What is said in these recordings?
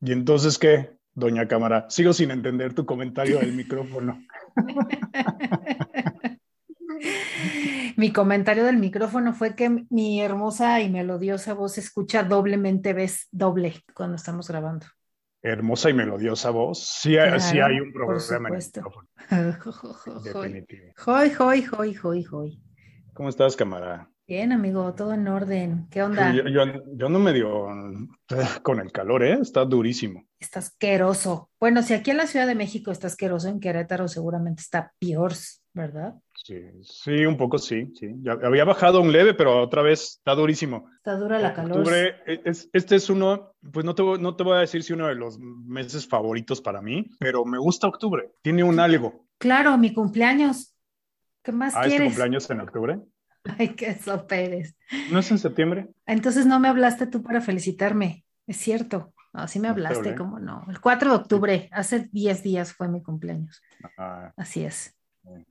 ¿Y entonces qué, doña Cámara? Sigo sin entender tu comentario del micrófono. Mi comentario del micrófono fue que mi hermosa y melodiosa voz se escucha doblemente, ves doble cuando estamos grabando. Hermosa y melodiosa voz. Sí, hay- sí hay un problema en el micrófono. Definitivo. Hoy, hoy, hoy, hoy, hoy. ¿Cómo estás, cámara? Bien, amigo, todo en orden. ¿Qué onda? Yo, yo, yo no me dio con el calor, ¿eh? Está durísimo. Está asqueroso. Bueno, si aquí en la Ciudad de México está asqueroso, en Querétaro seguramente está peor, ¿verdad? Sí, sí, un poco sí, sí. Ya había bajado un leve, pero otra vez está durísimo. Está dura la calor. Octubre, e, es- este es uno, pues no te, voy- no te voy a decir si uno de los meses favoritos para mí, pero me gusta octubre. Tiene un algo. Claro, mi cumpleaños. ¿Qué más Ah, ¿es tu quieres? cumpleaños en octubre? Ay, qué soperes. ¿No es en septiembre? Entonces no me hablaste tú para felicitarme. Es cierto. Me No te hablaste, hablé. ¿cómo no? El 4 de octubre, hace 10 días fue mi cumpleaños. Ah, Así es.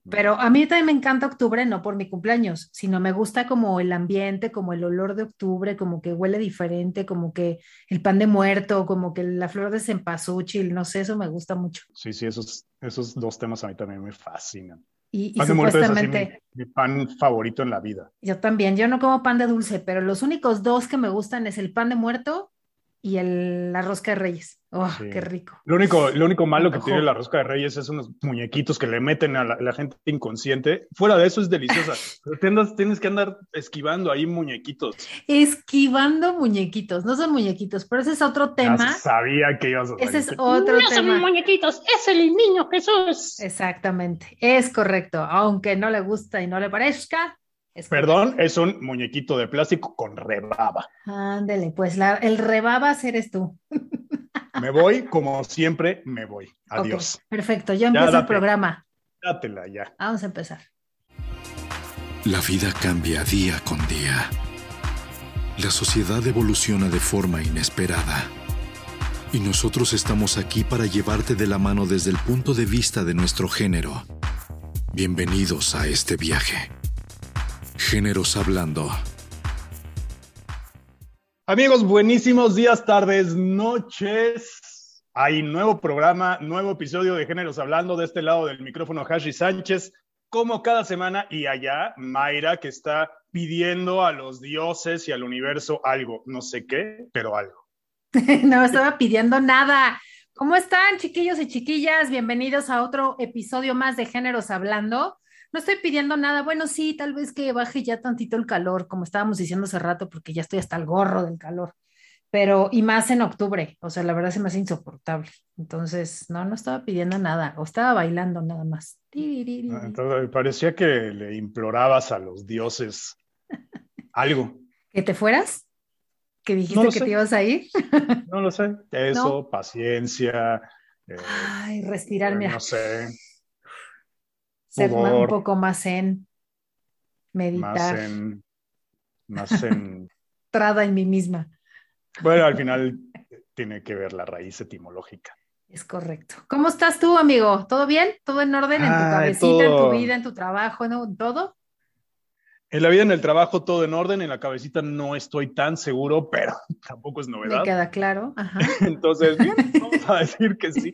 Pero a mí también me encanta octubre, no por mi cumpleaños, sino me gusta como el ambiente, como el olor de octubre, como que huele diferente, como que el pan de muerto, como que la flor de cempasúchil, no sé, eso me gusta mucho. Sí, sí, esos, esos dos temas a mí también me fascinan. Y, y Pan de muerto es así supuestamente, mi, mi pan favorito en la vida. yo también, yo no como pan de dulce, pero los únicos dos que me gustan es el pan de muerto y el, la rosca de reyes. ¡Oh, Sí. qué rico! Lo único, lo único malo que Ojo. tiene la rosca de reyes es unos muñequitos que le meten a la, la gente inconsciente. Fuera de eso es deliciosa. Pero andas- tienes que andar esquivando ahí muñequitos. Esquivando muñequitos, no son muñequitos, pero ese es otro Ya tema. sabía que ibas a Ese es salir. otro no son tema. muñequitos, es el niño Jesús. Exactamente, es correcto, aunque no le gusta y no le parezca. Es Perdón, es un muñequito de plástico con rebaba. Ándele, pues la- el rebabas eres tú. Me voy, como siempre, me voy. Adiós. perfecto, yo empiezo el programa. Dátela ya. Vamos a empezar. La vida cambia día con día. La sociedad evoluciona de forma inesperada. Y nosotros estamos aquí para llevarte de la mano desde el punto de vista de nuestro género. Bienvenidos a este viaje. Géneros Hablando. Amigos, buenísimos días, tardes, noches. Hay nuevo programa, nuevo episodio de Géneros Hablando de este lado del micrófono Hashi Sánchez, como cada semana, y allá Mayra que está pidiendo a los dioses y al universo algo, no sé qué, pero algo. No estaba pidiendo nada. ¿Cómo están, chiquillos y chiquillas? Bienvenidos a otro episodio más de Géneros Hablando. No estoy pidiendo nada. Bueno, sí, tal vez que baje ya tantito el calor, como estábamos diciendo hace rato, porque ya estoy hasta el gorro del calor. Pero, y más en octubre, o sea, la verdad se me hace insoportable. Entonces, no, no estaba pidiendo nada, o estaba bailando nada más. Ah, Entonces, parecía que le implorabas a los dioses algo. ¿Que te fueras? ¿Que dijiste No que sé. te ibas a ir? No lo sé. Eso, paciencia. eh, Ay, respirar, mira. no sé, ser un poco más en más meditar, en. Más en. trada en mí misma. Bueno, al final tiene que ver la raíz etimológica. Es correcto. ¿Cómo estás tú, amigo? ¿Todo bien? ¿Todo en orden en tu cabecita, en tu vida, en tu trabajo, ¿no? ¿En todo? En la vida, en el trabajo, todo en orden. En la cabecita no estoy tan seguro, pero tampoco es Me novedad. queda claro. Ajá. Entonces, bien, vamos a decir que sí.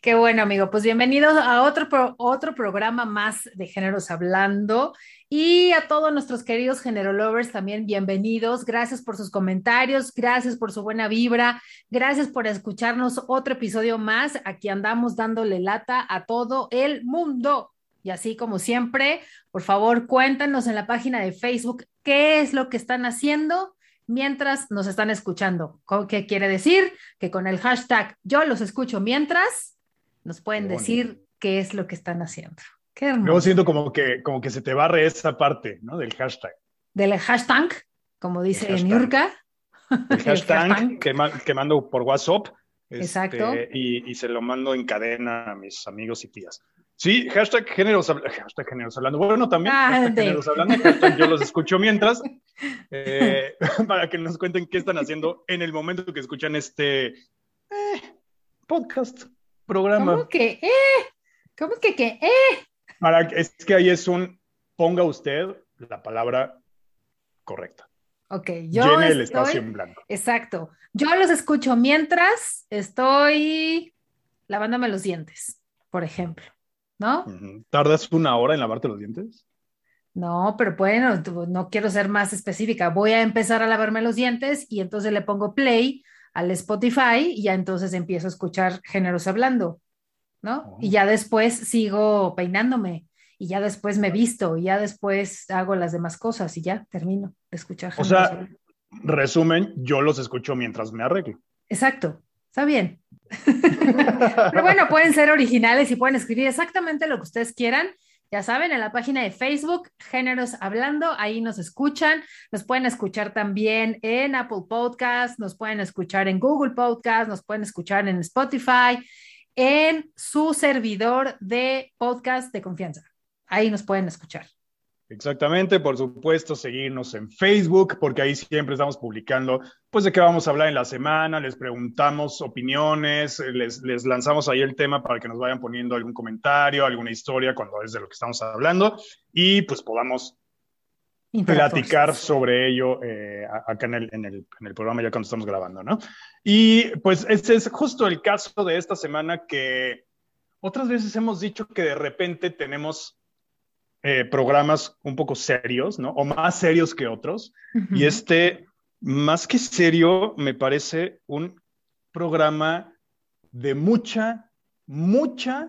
Qué bueno, amigo. Pues bienvenidos a otro, otro programa más de Géneros Hablando. Y a todos nuestros queridos Género Lovers también bienvenidos. Gracias por sus comentarios, gracias por su buena vibra, gracias por escucharnos otro episodio más. Aquí andamos dándole lata a todo el mundo. Y así como siempre, por favor, cuéntanos en la página de Facebook qué es lo que están haciendo mientras nos están escuchando. ¿Co- ¿Qué quiere decir? Que con el hashtag yo los escucho mientras, nos pueden decir qué es lo que están haciendo. Qué Luego hermoso. siento como que, como que se te barre esa parte, ¿no? Del hashtag. Del hashtag, como dice hashtag. Niurka. El hashtag que, ma- que mando por WhatsApp. este, Exacto. y, y se lo mando en cadena a mis amigos y tías. Sí, hashtag géneros, hashtag géneros hablando. Bueno, también Ah, géneros hablando. hashtag yo los escucho mientras. eh, para que nos cuenten qué están haciendo en el momento que escuchan este eh, podcast, programa. ¿Cómo que, eh? ¿Cómo que, que, eh? Para, es que ahí es un ponga usted la palabra correcta. Ok, yo llene el estoy- espacio en blanco. Exacto. Yo los escucho mientras estoy lavándome los dientes, por ejemplo, ¿no? ¿Tardas una hora en lavarte los dientes? No, pero bueno, no quiero ser más específica. Voy a empezar a lavarme los dientes y entonces le pongo play al Spotify y ya entonces empiezo a escuchar géneros hablando, ¿no? Oh. Y ya después sigo peinándome y ya después me visto y ya después hago las demás cosas y ya termino de escuchar O sea, hablando. resumen, yo los escucho mientras me arreglo. Exacto, está bien. Pero bueno, pueden ser originales y pueden escribir exactamente lo que ustedes quieran. Ya saben, en la página de Facebook, Géneros Hablando, ahí nos escuchan. Nos pueden escuchar también en Apple Podcast, nos pueden escuchar en Google Podcast, nos pueden escuchar en Spotify, en su servidor de podcast de confianza. Ahí nos pueden escuchar. Exactamente, por supuesto, seguirnos en Facebook, porque ahí siempre estamos publicando, pues, de qué vamos a hablar en la semana, les preguntamos opiniones, les, les lanzamos ahí el tema para que nos vayan poniendo algún comentario, alguna historia cuando es de lo que estamos hablando, y pues podamos platicar sobre ello eh, acá en el, en, el, en el programa ya cuando estamos grabando, ¿no? Y pues este es justo el caso de esta semana que otras veces hemos dicho que de repente tenemos eh, programas un poco serios, ¿no? O más serios que otros. Y este, más que serio, me parece un programa de mucha, mucha,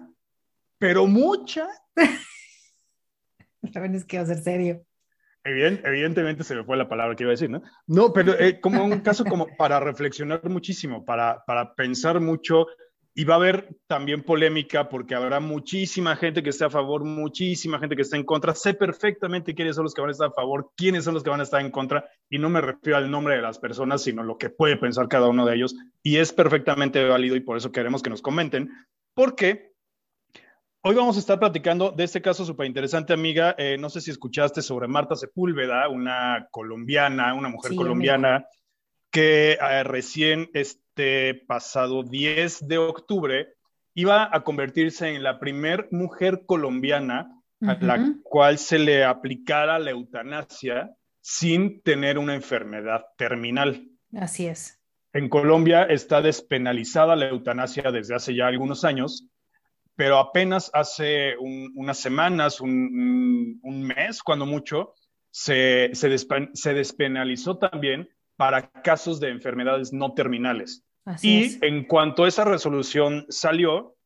pero mucha También es que va a ser serio. Evident- evidentemente se me fue la palabra que iba a decir, ¿no? No, pero eh, como un caso como para reflexionar muchísimo, para, para pensar mucho, y va a haber también polémica porque habrá muchísima gente que esté a favor, muchísima gente que esté en contra. Sé perfectamente quiénes son los que van a estar a favor, quiénes son los que van a estar en contra, y no me refiero al nombre de las personas, sino lo que puede pensar cada uno de ellos, y es perfectamente válido y por eso queremos que nos comenten, porque Hoy vamos a estar platicando de este caso súper interesante, amiga. Eh, no sé si escuchaste sobre Marta Sepúlveda, una colombiana, una mujer Sí, colombiana que eh, recién este pasado 10 de octubre iba a convertirse en la primer mujer colombiana a la cual se le aplicara la eutanasia sin tener una enfermedad terminal. Así es. En Colombia está despenalizada la eutanasia desde hace ya algunos años, pero apenas hace un- unas semanas, un, un- un mes, cuando mucho, se, se, despen- se despenalizó también para casos de enfermedades no terminales. Así Y es. en cuanto esa resolución salió,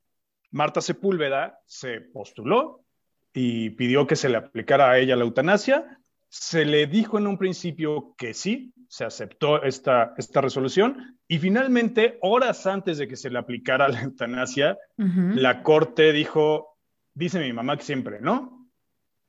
Marta Sepúlveda se postuló y pidió que se le aplicara a ella la eutanasia. Se le dijo en un principio que sí, se aceptó esta, esta resolución y finalmente, horas antes de que se le aplicara la eutanasia, la corte dijo, dice mi mamá que siempre, ¿no?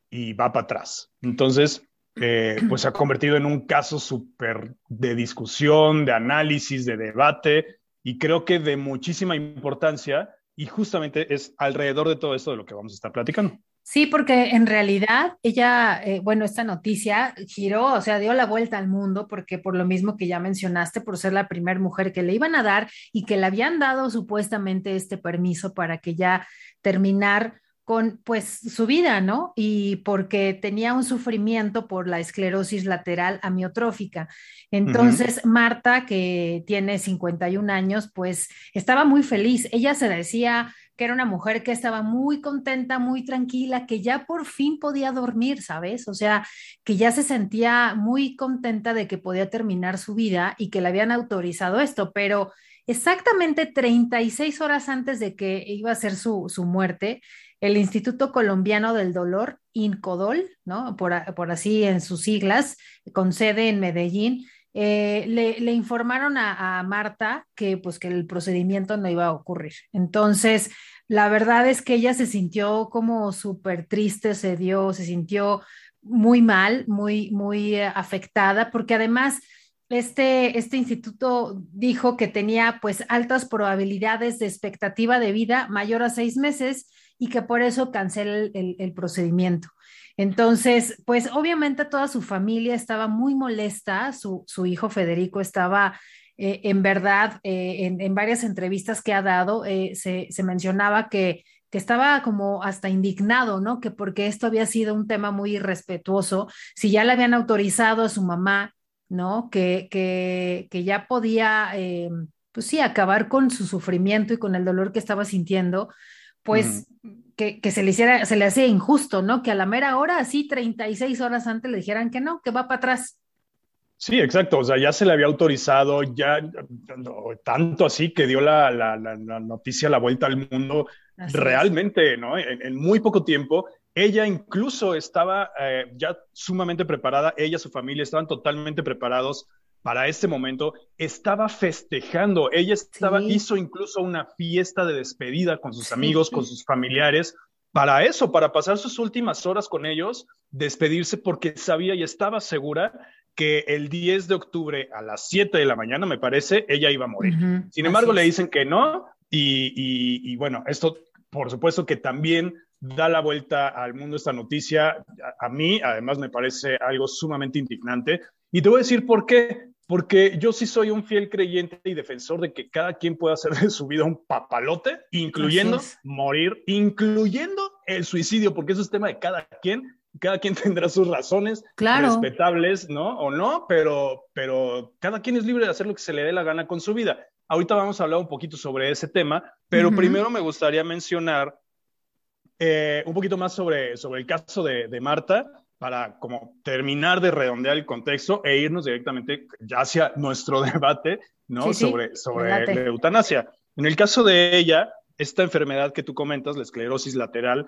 Y va para atrás. Entonces, eh, pues se ha convertido en un caso súper de discusión, de análisis, de debate, y creo que de muchísima importancia, y justamente es alrededor de todo esto de lo que vamos a estar platicando. Sí, porque en realidad ella, eh, bueno, esta noticia giró, o sea, dio la vuelta al mundo, porque por lo mismo que ya mencionaste, por ser la primera mujer que le iban a dar y que le habían dado supuestamente este permiso para que ya terminar con pues su vida, ¿no? Y porque tenía un sufrimiento por la esclerosis lateral amiotrófica. Entonces, Marta, que tiene 51 años, pues estaba muy feliz. Ella se decía que era una mujer que estaba muy contenta, muy tranquila, que ya por fin podía dormir, ¿sabes? O sea, que ya se sentía muy contenta de que podía terminar su vida y que le habían autorizado esto, pero exactamente 36 horas antes de que iba a ser su, su muerte, el Instituto Colombiano del Dolor, INCODOL, ¿no? Por, por así en sus siglas, con sede en Medellín, eh, le, le informaron a, a Marta que pues que el procedimiento no iba a ocurrir. Entonces, la verdad es que ella se sintió como súper triste, se dio, se sintió muy mal, muy, muy eh, afectada, porque además este, este instituto dijo que tenía pues altas probabilidades de expectativa de vida mayor a seis meses y que por eso cancela el, el- procedimiento. Entonces, pues obviamente toda su familia estaba muy molesta, su, su hijo Federico estaba eh, en verdad, eh, en, en varias entrevistas que ha dado, eh, se, se mencionaba que, que estaba como hasta indignado, ¿no? Que porque esto había sido un tema muy irrespetuoso, si ya le habían autorizado a su mamá ¿no? Que, que, que ya podía, pues sí, acabar con su sufrimiento y con el dolor que estaba sintiendo, pues que, que, se le hiciera, se le hacía injusto, ¿no? Que a la mera hora, así 36 horas antes le dijeran que no, que va para atrás. Sí, exacto. O sea, ya se le había autorizado, ya tanto así que dio la, la, la, noticia la vuelta al mundo así realmente, es. ¿no? En, en, muy poco tiempo. Ella incluso estaba eh, ya sumamente preparada, ella, su familia estaban totalmente preparados para este momento, estaba festejando, ella estaba, sí. hizo incluso una fiesta de despedida con sus amigos, sí. con sus familiares, para eso, para pasar sus últimas horas con ellos, despedirse porque sabía y estaba segura que el 10 de octubre a las 7 de la mañana, me parece, ella iba a morir. Uh -huh. Sin embargo, Así le dicen que no y, y, y, bueno, esto por supuesto que también da la vuelta al mundo esta noticia. A, a mí, además, me parece algo sumamente indignante. Y te voy a decir por qué. Porque yo sí soy un fiel creyente y defensor de que cada quien pueda hacer de su vida un papalote, incluyendo morir, incluyendo el suicidio, porque eso es tema de cada quien. Cada quien tendrá sus razones claro. respetables, ¿no? O no, pero, pero cada quien es libre de hacer lo que se le dé la gana con su vida. Ahorita vamos a hablar un poquito sobre ese tema, pero uh -huh. primero me gustaría mencionar eh, un poquito más sobre, sobre el caso de, de Marta para como terminar de redondear el contexto e irnos directamente ya hacia nuestro debate, ¿no? Sí, sí. Sobre, sobre la eutanasia. En el caso de ella, esta enfermedad que tú comentas, la esclerosis lateral,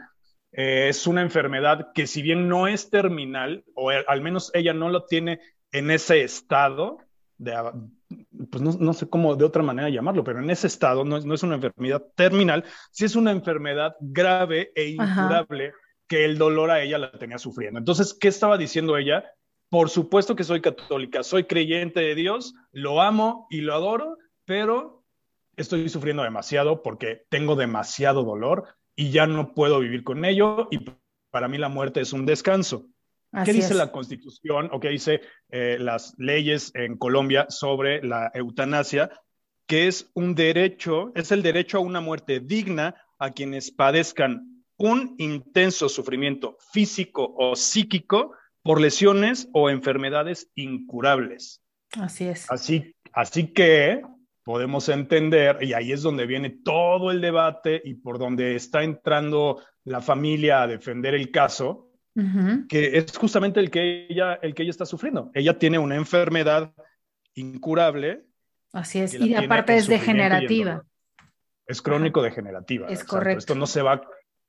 eh, es una enfermedad que si bien no es terminal, o al menos ella no lo tiene en ese estado, de, pues no, no, sé cómo de otra manera llamarlo, pero en ese estado no es, no es una enfermedad terminal, sí es una enfermedad grave e incurable. Ajá que el dolor a ella la tenía sufriendo. Entonces, ¿qué estaba diciendo ella? Por supuesto que soy católica, soy creyente de Dios, lo amo y lo adoro, pero estoy sufriendo demasiado porque tengo demasiado dolor y ya no puedo vivir con ello y para mí la muerte es un descanso. Así ¿Qué dice es. la Constitución o qué dice eh, las leyes en Colombia sobre la eutanasia? Que es un derecho, es el derecho a una muerte digna a quienes padezcan un intenso sufrimiento físico o psíquico por lesiones o enfermedades incurables. Así es. Así, así que podemos entender, y ahí es donde viene todo el debate y por donde está entrando la familia a defender el caso, uh -huh. que es justamente el que, ella, el que ella está sufriendo. Ella tiene una enfermedad incurable. Así es, y aparte es degenerativa. Es crónico degenerativa. Es exacto. correcto. Esto no se va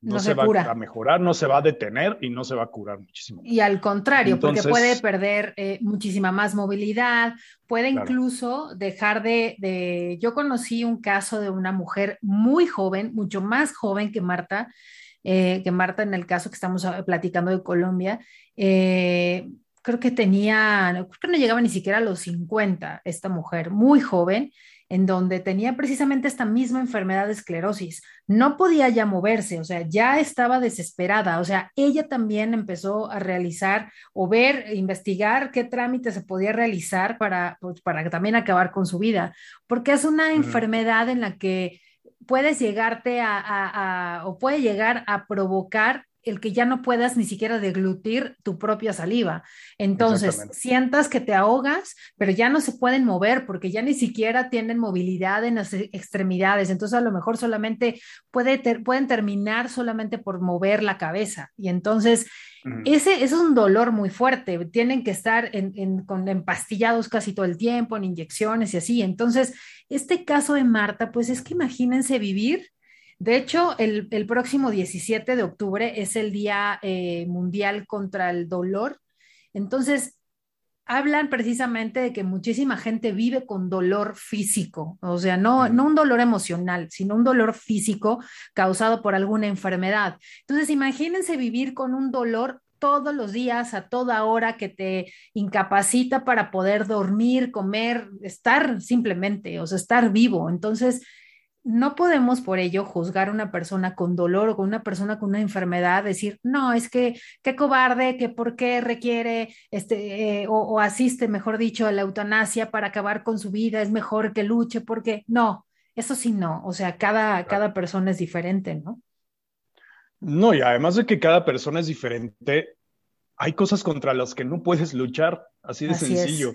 no, no se, se, va cura. a mejorar, no se va a detener y no se va a curar muchísimo. Y al contrario, Entonces, porque puede perder eh, muchísima más movilidad, puede claro. incluso dejar de, de, Yo conocí un caso de una mujer muy joven, mucho más joven que Marta, eh, que Marta en el caso que estamos platicando de Colombia. Eh, creo que tenía, creo que no llegaba ni siquiera a los 50, esta mujer, muy joven, en donde tenía precisamente esta misma enfermedad de esclerosis. No podía ya moverse, o sea, ya estaba desesperada, o sea, ella también empezó a realizar o ver, investigar qué trámite se podía realizar para, pues, para también acabar con su vida, porque es una uh -huh. enfermedad en la que puedes llegarte a, a, a, o puede llegar a provocar el que ya no puedas ni siquiera deglutir tu propia saliva. Entonces, sientas que te ahogas, pero ya no se pueden mover porque ya ni siquiera tienen movilidad en las extremidades. Entonces, a lo mejor solamente puede ter pueden terminar solamente por mover la cabeza. Y entonces, ese, ese, es un dolor muy fuerte. Tienen que estar en, en, con empastillados casi todo el tiempo, en inyecciones y así. Entonces, este caso de Marta, pues es que imagínense vivir de hecho, el, el, próximo 17 de octubre es el Día eh, Mundial contra el Dolor. Entonces, hablan precisamente de que muchísima gente vive con dolor físico, o sea, no, no un dolor emocional, sino un dolor físico causado por alguna enfermedad. Entonces, imagínense vivir con un dolor todos los días, a toda hora, que te incapacita para poder dormir, comer, estar simplemente, o sea, estar vivo. Entonces, no podemos por ello juzgar a una persona con dolor o con una persona con una enfermedad, decir, no, es que qué cobarde, que por qué requiere este, eh, o, o, asiste, mejor dicho, a la eutanasia para acabar con su vida, es mejor que luche, porque no, eso sí no, o sea, cada, cada persona es diferente, ¿no? No, y además de que cada persona es diferente, hay cosas contra las que no puedes luchar, así de sencillo.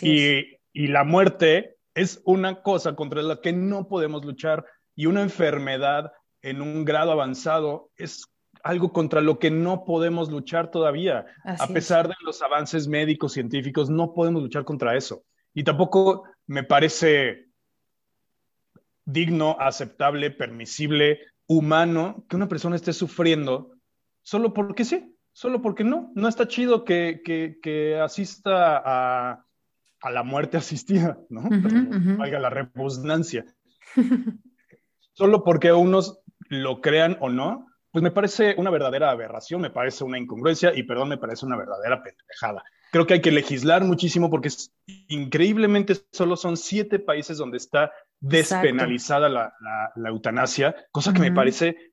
y, y la muerte es una cosa contra la que no podemos luchar y una enfermedad en un grado avanzado es algo contra lo que no podemos luchar todavía. a pesar de los avances médicos, científicos, no podemos luchar contra eso. Y tampoco me parece digno, aceptable, permisible, humano que una persona esté sufriendo solo porque sí, solo porque no. No está chido que, que, asista a, a, la muerte asistida, ¿no? Valga la repugnancia. solo porque unos lo crean o no, pues me parece una verdadera aberración, me parece una incongruencia y, perdón, me parece una verdadera pendejada. Creo que hay que legislar muchísimo porque increíblemente solo son siete países donde está despenalizada la, la, eutanasia, cosa que me parece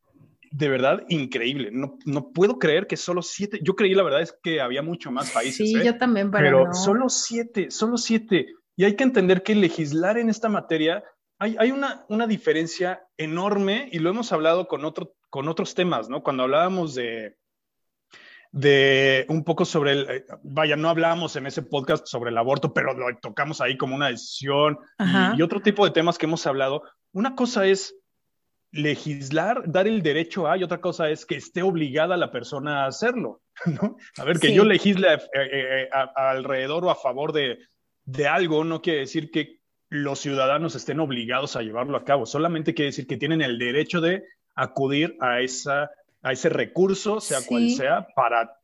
de verdad increíble. No, no, puedo creer que solo siete, yo creí la verdad es que había mucho más países. Sí, ¿eh? yo también, pero, solo siete, solo siete. Y hay que entender que legislar en esta materia, hay, hay una, una diferencia enorme y lo hemos hablado con otro con otros temas, ¿no? Cuando hablábamos de, de un poco sobre el, eh, vaya, no hablábamos en ese podcast sobre el aborto, pero lo tocamos ahí como una decisión y, otro tipo de temas que hemos hablado. Una cosa es legislar, dar el derecho a, y otra cosa es que esté obligada la persona a hacerlo, ¿no? A ver, que yo legisle eh, eh, alrededor o a favor de, de algo no quiere decir que los ciudadanos estén obligados a llevarlo a cabo, solamente quiere decir que tienen el derecho de acudir a, esa, a ese recurso, sea cual sea, para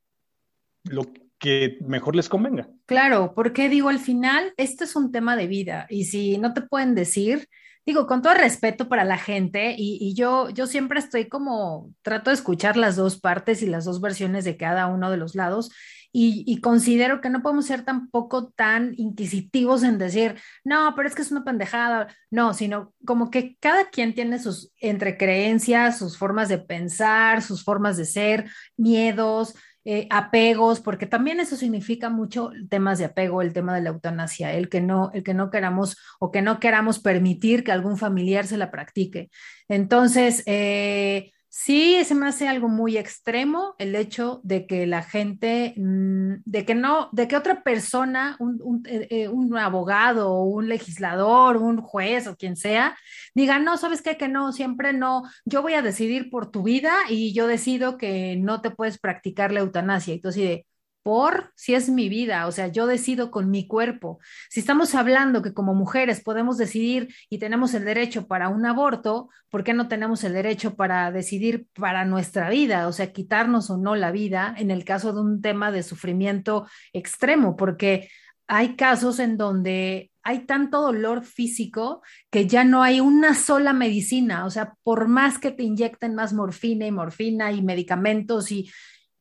lo que mejor les convenga. Claro, porque digo, al final, este es un tema de vida y si no te pueden decir, digo, con todo respeto para la gente y, y, yo, yo siempre estoy como, trato de escuchar las dos partes y las dos versiones de cada uno de los lados y, considero que no podemos ser tampoco tan inquisitivos en decir, no, pero es que es una pendejada, no, sino como que cada quien tiene sus entre creencias, sus formas de pensar, sus formas de ser, miedos, eh, apegos, porque también eso significa mucho temas de apego, el tema de la eutanasia, el que no, el que no queramos o que no queramos permitir que algún familiar se la practique. Entonces, eh, Sí, se me hace algo muy extremo el hecho de que la gente, mm, de que no, de que otra persona, un, eh, eh, un, abogado un legislador, un juez o quien sea, diga, no, sabes qué, que no, siempre no, yo voy a decidir por tu vida y yo decido que no te puedes practicar la eutanasia. Entonces, de, por si es mi vida, o sea, yo decido con mi cuerpo. Si estamos hablando que como mujeres podemos decidir y tenemos el derecho para un aborto, ¿por qué no tenemos el derecho para decidir para nuestra vida? O sea, quitarnos o no la vida en el caso de un tema de sufrimiento extremo, porque hay casos en donde hay tanto dolor físico que ya no hay una sola medicina, o sea, por más que te inyecten más morfina y morfina y medicamentos y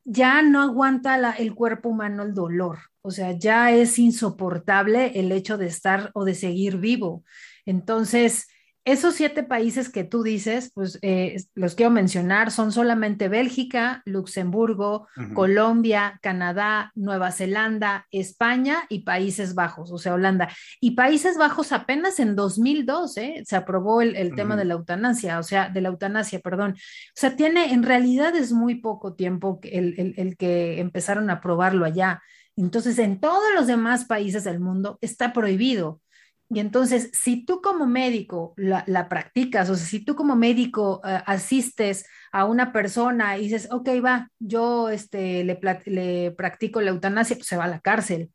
ya no aguanta el cuerpo humano el dolor, o sea, ya es insoportable el hecho de estar o de seguir vivo. Entonces, esos siete países que tú dices, pues eh, los quiero mencionar, son solamente Bélgica, Luxemburgo, Colombia, Canadá, Nueva Zelanda, España y Países Bajos, o sea, Holanda. Y Países Bajos apenas en 2002 ¿eh? se aprobó el, tema de la eutanasia, o sea, de la eutanasia, perdón. O sea, tiene, en realidad es muy poco tiempo el, el que empezaron a aprobarlo allá. Entonces, en todos los demás países del mundo está prohibido. Y entonces, si tú como médico la, practicas, o sea, si tú como médico eh, asistes a una persona y dices, ok, va, yo este, le, le practico la eutanasia, pues se va a la cárcel.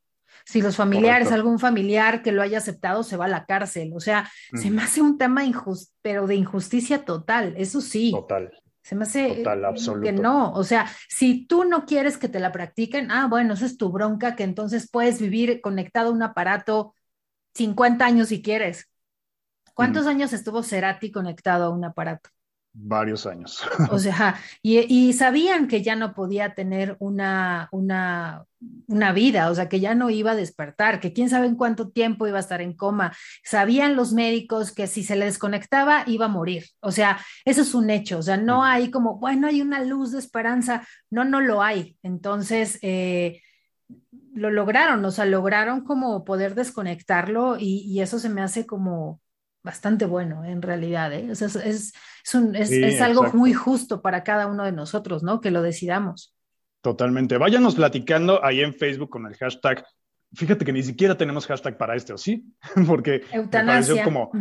Si los familiares, algún familiar que lo haya aceptado, se va a la cárcel. O sea, se me hace un tema injusto, pero de injusticia total, eso sí. Total. Se me hace que no, o sea, si tú no quieres que te la practiquen, ah, bueno, esa es tu bronca, que entonces puedes vivir conectado a un aparato 50 años si quieres. ¿Cuántos años estuvo Cerati conectado a un aparato? Varios años. O sea, y, sabían que ya no podía tener una, una, una, vida, o sea, que ya no iba a despertar, que quién sabe en cuánto tiempo iba a estar en coma. Sabían los médicos que si se le desconectaba iba a morir. O sea, eso es un hecho. O sea, no hay como, bueno, hay una luz de esperanza. No, no lo hay. Entonces, eh, lo lograron, o sea, lograron como poder desconectarlo y, eso se me hace como bastante bueno en realidad, ¿eh? es, es, es, algo muy justo para cada uno de nosotros, ¿no? Que lo decidamos. Totalmente. Váyanos platicando ahí en Facebook con el hashtag Fíjate que ni siquiera tenemos hashtag para este, ¿o sí? Porque eutanasia. Me como,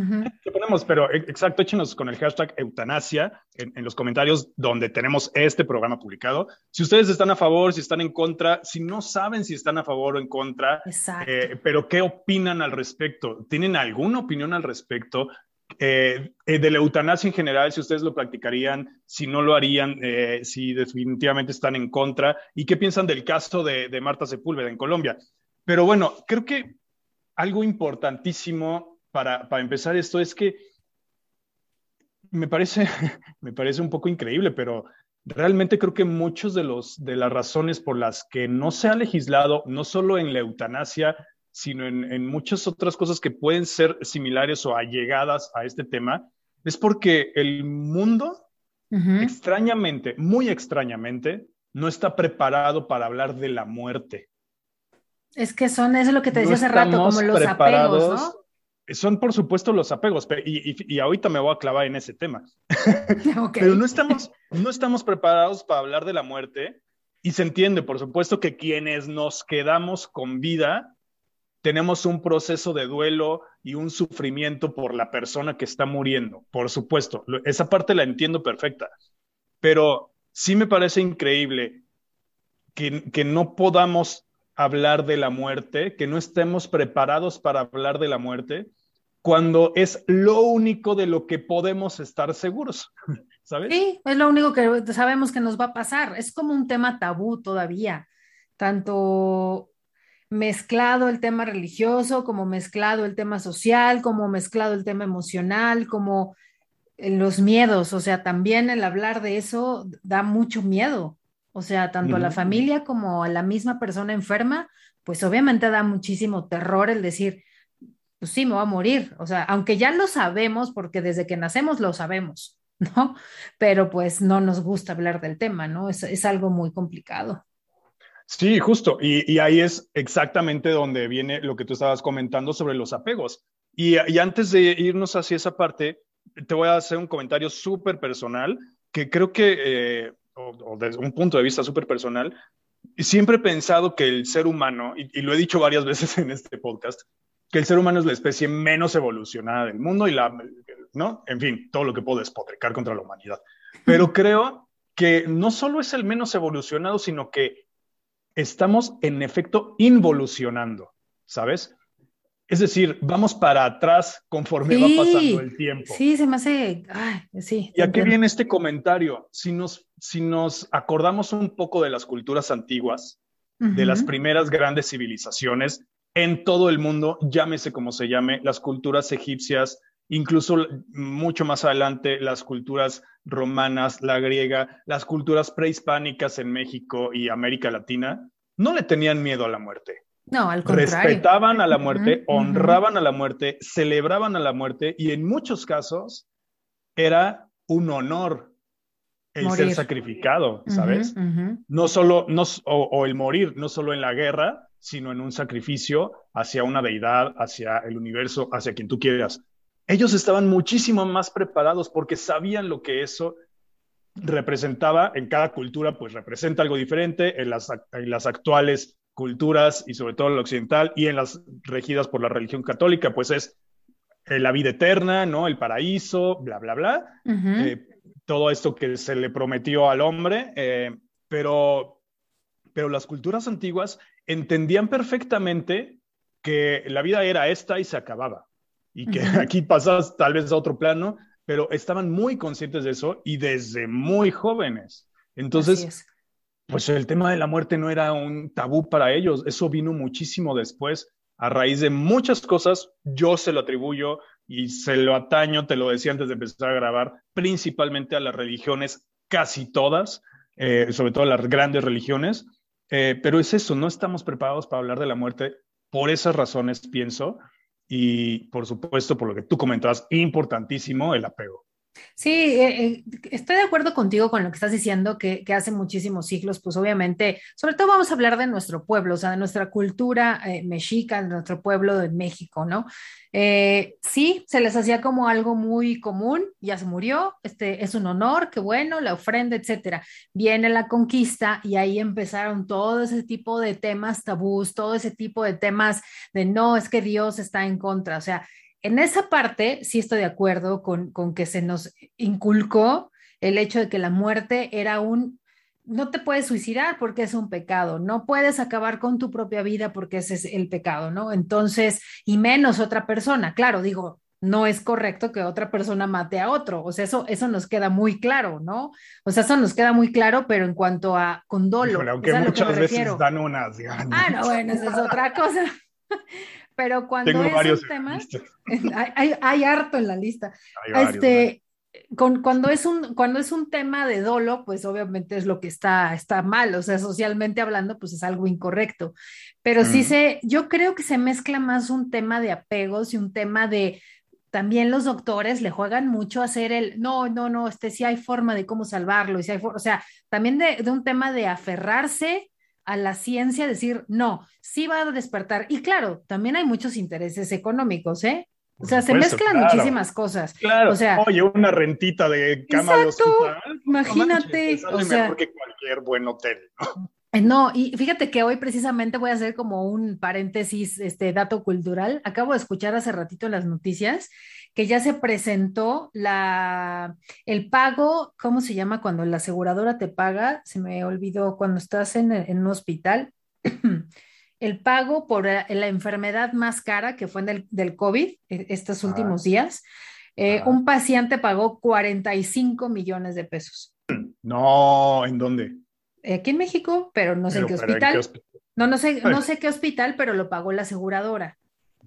¿qué ponemos? Pero e, exacto, échenos con el hashtag eutanasia en, los comentarios donde tenemos este programa publicado. Si ustedes están a favor, si están en contra, si no saben si están a favor o en contra, eh, pero ¿qué opinan al respecto? ¿Tienen alguna opinión al respecto? Eh, eh, de la eutanasia en general, si ustedes lo practicarían, si no lo harían, si definitivamente están en contra, y qué piensan del caso de, de Marta Sepúlveda en Colombia. Pero bueno, creo que algo importantísimo para, empezar esto es que me parece, me parece un poco increíble, pero realmente creo que muchos de, los, de las razones por las que no se ha legislado, no solo en la eutanasia, sino en, muchas otras cosas que pueden ser similares o allegadas a este tema, es porque el mundo, extrañamente, muy extrañamente, no está preparado para hablar de la muerte. Es que son, eso es lo que te decía hace rato, como los apegos, ¿no? Son, por supuesto, los apegos, y, y, ahorita me voy a clavar en ese tema. Pero no estamos, no estamos preparados para hablar de la muerte, y se entiende, por supuesto, que quienes nos quedamos con vida, tenemos un proceso de duelo y un sufrimiento por la persona que está muriendo, por supuesto. Esa parte la entiendo perfecta. Pero sí me parece increíble que, que no podamos hablar de la muerte, que no estemos preparados para hablar de la muerte, cuando es lo único de lo que podemos estar seguros, ¿sabes? Sí, es lo único que sabemos que nos va a pasar. Es como un tema tabú todavía, tanto mezclado el tema religioso, como mezclado el tema social, como mezclado el tema emocional, como los miedos, o sea, también el hablar de eso da mucho miedo. O sea, tanto a la familia como a la misma persona enferma, pues obviamente da muchísimo terror el decir, pues sí, me voy a morir. O sea, aunque ya lo sabemos, porque desde que nacemos lo sabemos, ¿no? Pero pues no nos gusta hablar del tema, ¿no? Es, algo muy complicado. Sí, justo. Y, ahí es exactamente donde viene lo que tú estabas comentando sobre los apegos. Y, antes de irnos hacia esa parte, te voy a hacer un comentario súper personal que creo que eh, o, desde un punto de vista súper personal, siempre he pensado que el ser humano, y, lo he dicho varias veces en este podcast, que el ser humano es la especie menos evolucionada del mundo y la, ¿no? En fin, todo lo que puedo despotricar contra la humanidad. Pero creo que no solo es el menos evolucionado, sino que estamos en efecto involucionando, ¿sabes? Es decir, vamos para atrás conforme va pasando el tiempo. Sí, se me hace. Ay, sí. Y aquí viene este comentario. Si nos, si nos acordamos un poco de las culturas antiguas, de las primeras grandes civilizaciones en todo el mundo, llámese como se llame, las culturas egipcias, incluso mucho más adelante las culturas romanas, la griega, las culturas prehispánicas en México y América Latina, no le tenían miedo a la muerte no, al contrario. Respetaban a la muerte, honraban a la muerte, celebraban a la muerte y en muchos casos era un honor el ser sacrificado, ¿sabes? No solo, no, o, el morir, no solo en la guerra, sino en un sacrificio hacia una deidad, hacia el universo, hacia quien tú quieras. Ellos estaban muchísimo más preparados porque sabían lo que eso representaba en cada cultura, pues representa algo diferente. En las, en las actuales culturas y sobre todo en la occidental y en las regidas por la religión católica, pues es eh, la vida eterna, ¿no? El paraíso, bla, bla, bla. Eh, todo esto que se le prometió al hombre, eh, pero, pero las culturas antiguas entendían perfectamente que la vida era esta y se acababa. Y que aquí pasas tal vez a otro plano, pero estaban muy conscientes de eso y desde muy jóvenes. Entonces, pues el tema de la muerte no era un tabú para ellos, eso vino muchísimo después, a raíz de muchas cosas, yo se lo atribuyo y se lo ataño, te lo decía antes de empezar a grabar, principalmente a las religiones, casi todas, eh, sobre todo las grandes religiones, eh, pero es eso, no estamos preparados para hablar de la muerte por esas razones, pienso, y por supuesto, por lo que tú comentabas, importantísimo el apego. Sí, eh, eh, estoy de acuerdo contigo con lo que estás diciendo, que, hace muchísimos siglos, pues obviamente, sobre todo vamos a hablar de nuestro pueblo, o sea, de nuestra cultura eh, mexica, de nuestro pueblo de México, ¿no? sí, se les hacía como algo muy común, ya se murió, este es un honor, qué bueno, la ofrenda, etcétera. Viene la conquista y ahí empezaron todo ese tipo de temas tabús, todo ese tipo de temas de no, es que Dios está en contra, o sea, en esa parte sí estoy de acuerdo con, que se nos inculcó el hecho de que la muerte era un, no te puedes suicidar porque es un pecado, no puedes acabar con tu propia vida porque ese es el pecado, ¿no? Entonces, y menos otra persona, claro, digo, no es correcto que otra persona mate a otro, o sea, eso, eso nos queda muy claro, ¿no? O sea, eso nos queda muy claro, pero en cuanto a condolo, aunque muchas veces dan unas. Ah, no, bueno, esa es otra cosa. pero cuando es un tema, hay, harto en la lista. este, con, cuando, es un, cuando es un tema de dolo, pues obviamente es lo que está, está mal, o sea, socialmente hablando, pues es algo incorrecto. Pero sí se, yo creo que se mezcla más un tema de apegos y un tema de, también los doctores le juegan mucho a hacer el, no, no, no, este sí hay forma de cómo salvarlo, y si hay o sea, también de, de, un tema de aferrarse a la ciencia decir, no, sí va a despertar. Y claro, también hay muchos intereses económicos, ¿eh? O sea, se mezclan muchísimas cosas. Claro. O sea, oye, una rentita de cama exacto, imagínate. o sea, mejor que cualquier buen hotel, ¿no? Eh, no, y fíjate que hoy precisamente voy a hacer como un paréntesis, este dato cultural. Acabo de escuchar hace ratito las noticias que ya se presentó la, el pago, ¿cómo se llama cuando la aseguradora te paga? Se me olvidó cuando estás en, un hospital. el pago por la, enfermedad más cara que fue del, del COVID e, estos últimos días. Eh, un paciente pagó 45 millones de pesos. No, ¿en dónde? aquí en México, pero no sé en, qué hospital. No, no sé, no sé qué hospital, pero lo pagó la aseguradora.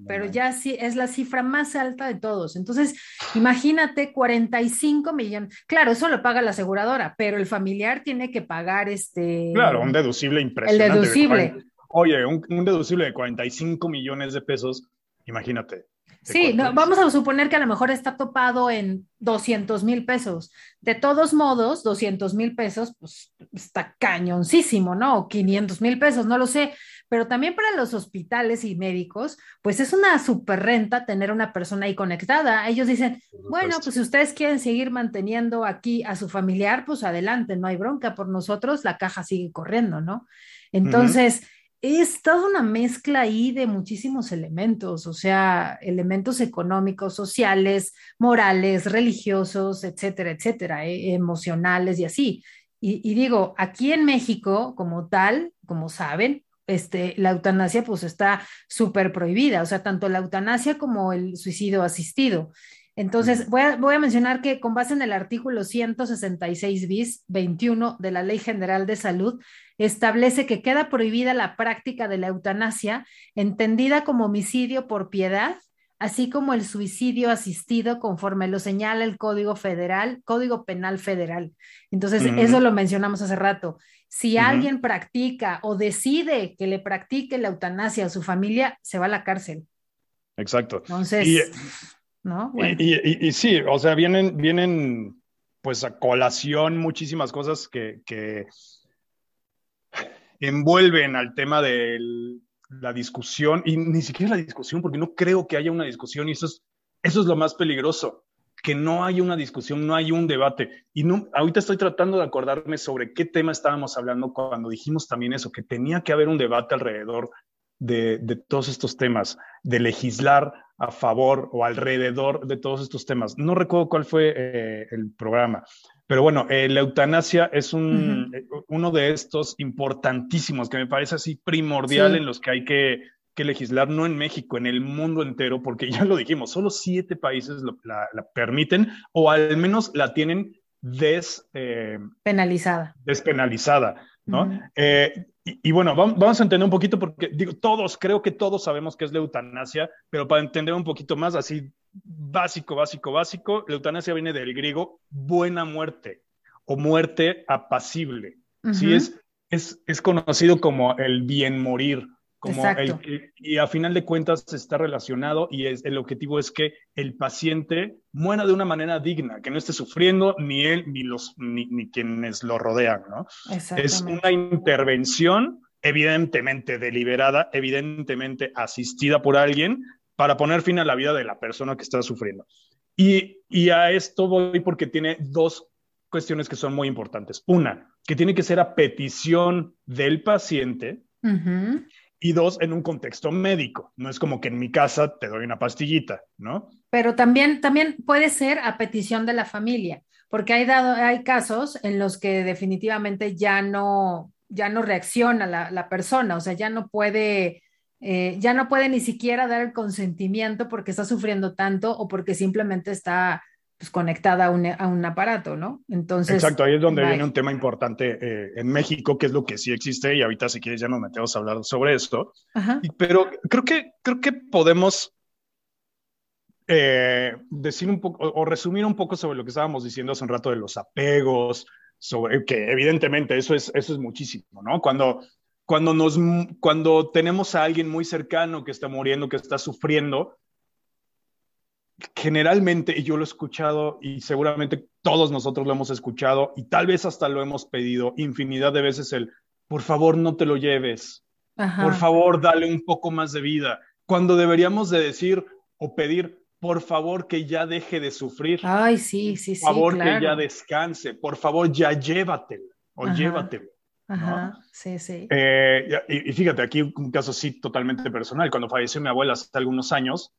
Pero ya sí es la cifra más alta de todos. Entonces, imagínate 45 millones. Claro, eso lo paga la aseguradora, pero el familiar tiene que pagar este. Claro, un deducible impresionante. El deducible. oye, un, un deducible de 45 millones de pesos, imagínate. Sí, vamos a suponer que a lo mejor está topado en 200 mil pesos. De todos modos, 200 mil pesos, pues está cañoncísimo, ¿no? O 500 mil pesos, no lo sé. Pero también para los hospitales y médicos, pues es una super renta tener una persona ahí conectada. Ellos dicen, bueno, pues si ustedes quieren seguir manteniendo aquí a su familiar, pues adelante, no hay bronca. Por nosotros la caja sigue corriendo, ¿no? Entonces es toda una mezcla ahí de muchísimos elementos, o sea, elementos económicos, sociales, morales, religiosos, etcétera, etcétera, eh, emocionales y así. Y, digo, aquí en México, como tal, como saben, este, la eutanasia pues está súper prohibida, o sea, tanto la eutanasia como el suicidio asistido. Entonces, voy a, voy a, mencionar que con base en el artículo 166 bis 21 de la Ley General de Salud, establece que queda prohibida la práctica de la eutanasia, entendida como homicidio por piedad, así como el suicidio asistido conforme lo señala el Código Federal, Código Penal Federal. Entonces, eso lo mencionamos hace rato. Si alguien practica o decide que le practique la eutanasia a su familia, se va a la cárcel. Exacto. Entonces, ¿no? Y, sí, o sea, vienen, vienen pues a colación muchísimas cosas que, que envuelven al tema de la discusión, y ni siquiera la discusión, porque no creo que haya una discusión, y eso es, eso es lo más peligroso, que no hay una discusión, no hay un debate. Y no, ahorita estoy tratando de acordarme sobre qué tema estábamos hablando cuando dijimos también eso, que tenía que haber un debate alrededor de, de todos estos temas, de legislar a favor o alrededor de todos estos temas. No recuerdo cuál fue eh, el programa, pero bueno, eh, la eutanasia es un, eh, uno de estos importantísimos que me parece así primordial en los que hay que, legislar, no en México, en el mundo entero, porque ya lo dijimos, solo siete países la, permiten o al menos la tienen des, penalizada. Despenalizada, ¿no? Y, bueno, vamos a entender un poquito porque digo, todos, creo que todos sabemos qué es la eutanasia, pero para entender un poquito más, así básico, básico, básico, la eutanasia viene del griego buena muerte o muerte apacible. ¿sí? es, es, es conocido como el bien morir, Como el, y a final de cuentas está relacionado y es, el objetivo es que el paciente muera de una manera digna, que no esté sufriendo ni él ni, los, ni, quienes lo rodean, ¿no? Es una intervención evidentemente deliberada, evidentemente asistida por alguien para poner fin a la vida de la persona que está sufriendo. Y, y a esto voy porque tiene dos cuestiones que son muy importantes. Una, que tiene que ser a petición del paciente. Y dos, en un contexto médico. No es como que en mi casa te doy una pastillita, ¿no? Pero también, también puede ser a petición de la familia, porque hay, dado, hay casos en los que definitivamente ya no, ya no reacciona la, la persona, o sea, ya no puede, eh, ya no puede ni siquiera dar el consentimiento porque está sufriendo tanto o porque simplemente está pues, conectada a un, aparato, ¿no? Entonces. Exacto, ahí es donde viene un tema importante eh, en México, que es lo que sí existe, y ahorita si quieres ya nos metemos a hablar sobre esto. pero creo que, creo que podemos eh, decir un poco, o, resumir un poco sobre lo que estábamos diciendo hace un rato de los apegos, sobre que evidentemente eso es, eso es muchísimo, ¿no? Cuando, cuando, nos, cuando tenemos a alguien muy cercano que está muriendo, que está sufriendo, generalmente, y yo lo he escuchado y seguramente todos nosotros lo hemos escuchado y tal vez hasta lo hemos pedido infinidad de veces el, por favor, no te lo lleves, por favor, dale un poco más de vida, cuando deberíamos de decir o pedir, por favor, que ya deje de sufrir. Ay, sí, sí, sí. Por favor, que ya descanse, por favor, ya llévatelo o llévatelo. Ajá, sí, sí. Eh, y, y, fíjate, aquí un caso sí totalmente personal. Cuando falleció mi abuela hace algunos años,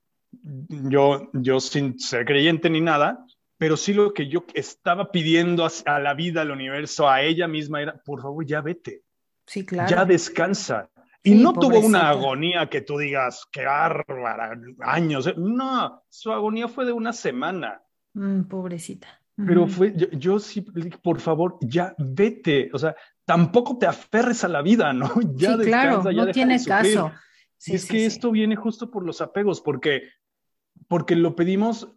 yo, yo sin ser creyente ni nada, pero sí lo que yo estaba pidiendo a, la vida, al universo, a ella misma era, por favor, ya vete. Sí, claro. Ya descansa. Y no tuvo una agonía que tú digas, qué bárbara, años. No, su agonía fue de una semana. Mm, pobrecita. Pero fue, yo, sí, por favor, ya vete. O sea, tampoco te aferres a la vida, ¿no? Ya sí, claro, no tiene caso. es que esto viene justo por los apegos, porque porque lo pedimos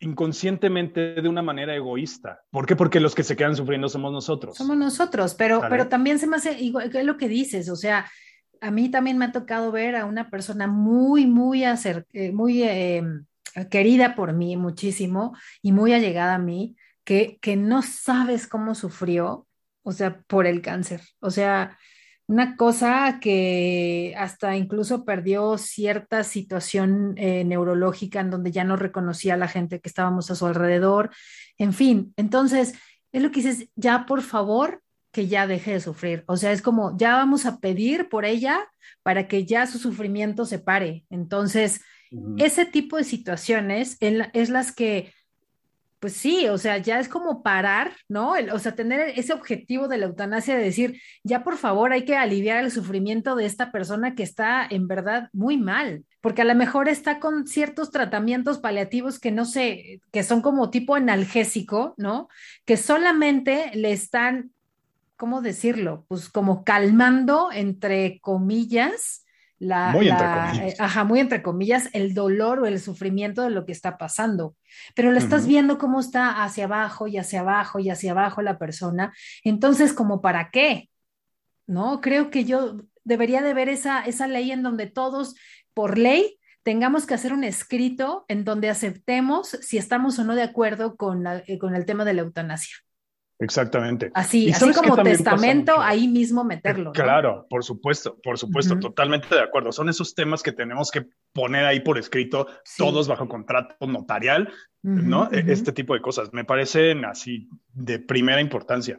inconscientemente de una manera egoísta. ¿Por qué? Porque los que se quedan sufriendo somos nosotros. Somos nosotros, pero, pero también se me hace igual que lo que dices, o sea, a mí también me ha tocado ver a una persona muy, muy, eh, muy em, querida por mí muchísimo y muy allegada a mí, que, que no sabes cómo sufrió, o sea, por el cáncer. O sea, una cosa que hasta incluso perdió cierta situación eh, neurológica en donde ya no reconocía a la gente que estábamos a su alrededor. En fin, entonces, es lo que dices, ya por favor, que ya deje de sufrir. O sea, es como, ya vamos a pedir por ella para que ya su sufrimiento se pare. Entonces, ese tipo de situaciones es las que pues sí, o sea, ya es como parar, ¿no? o sea, tener ese objetivo de la eutanasia de decir, ya por favor hay que aliviar el sufrimiento de esta persona que está en verdad muy mal, porque a lo mejor está con ciertos tratamientos paliativos que no sé, que son como tipo analgésico, ¿no? Que solamente le están, ¿cómo decirlo? Pues como calmando, entre comillas, la, muy, entre comillas. Eh, muy entre comillas, el dolor o el sufrimiento de lo que está pasando. Pero lo estás viendo cómo está hacia abajo y hacia abajo y hacia abajo la persona. Entonces, ¿como para qué? ¿No? Creo que yo debería de ver esa, esa ley en donde todos, por ley, tengamos que hacer un escrito en donde aceptemos si estamos o no de acuerdo con, eh, con el tema de la eutanasia. Exactamente. Así, así como testamento, ahí mismo meterlo. Claro, por supuesto, por supuesto, totalmente de acuerdo. Son esos temas que tenemos que poner ahí por escrito, todos bajo contrato notarial, ¿no? E, este tipo de cosas me parecen así de primera importancia.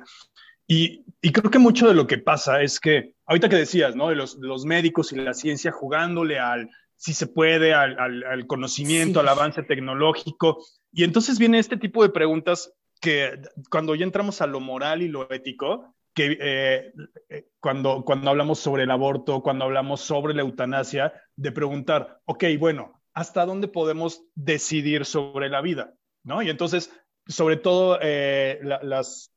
Y, y, creo que mucho de lo que pasa es que, ahorita que decías, ¿no? De los, los médicos y la ciencia jugándole al, si se puede, al, al, conocimiento, al avance tecnológico. Y entonces viene este tipo de preguntas que cuando ya entramos a lo moral y lo ético, que eh, eh, cuando, cuando hablamos sobre el aborto, cuando hablamos sobre la eutanasia, de preguntar, ok, bueno, ¿hasta dónde podemos decidir sobre la vida? ¿No? Y entonces, sobre todo eh, las,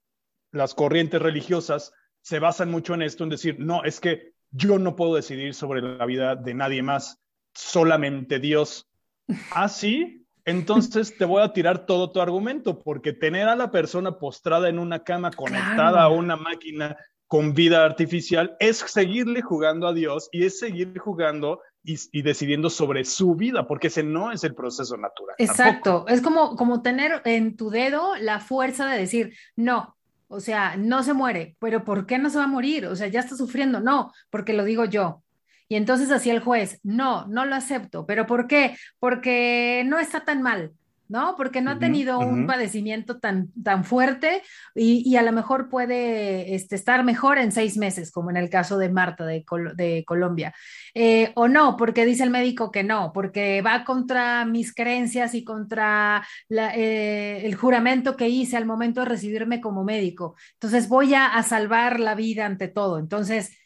las corrientes religiosas se basan mucho en esto, en decir, no, es que yo no puedo decidir sobre la vida de nadie más, solamente Dios. Ah, sí, entonces te voy a tirar todo tu argumento, porque tener a la persona postrada en una cama conectada a una máquina con vida artificial es seguirle jugando a Dios y es seguir jugando y, decidiendo sobre su vida, porque ese no es el proceso natural. Exacto, es como, como tener en tu dedo la fuerza de decir, no, o sea, no se muere, pero ¿por qué no se va a morir? O sea, ya está sufriendo, no, porque lo digo yo. Y entonces así el juez, no, no lo acepto, pero ¿por qué? Porque no está tan mal, ¿no? Porque no ha tenido un padecimiento tan, tan fuerte y, a lo mejor puede este, estar mejor en seis meses, como en el caso de Marta de, de Colombia. Eh, o no, porque dice el médico que no, porque va contra mis creencias y contra eh, el juramento que hice al momento de recibirme como médico. Entonces voy a, a salvar la vida ante todo. Entonces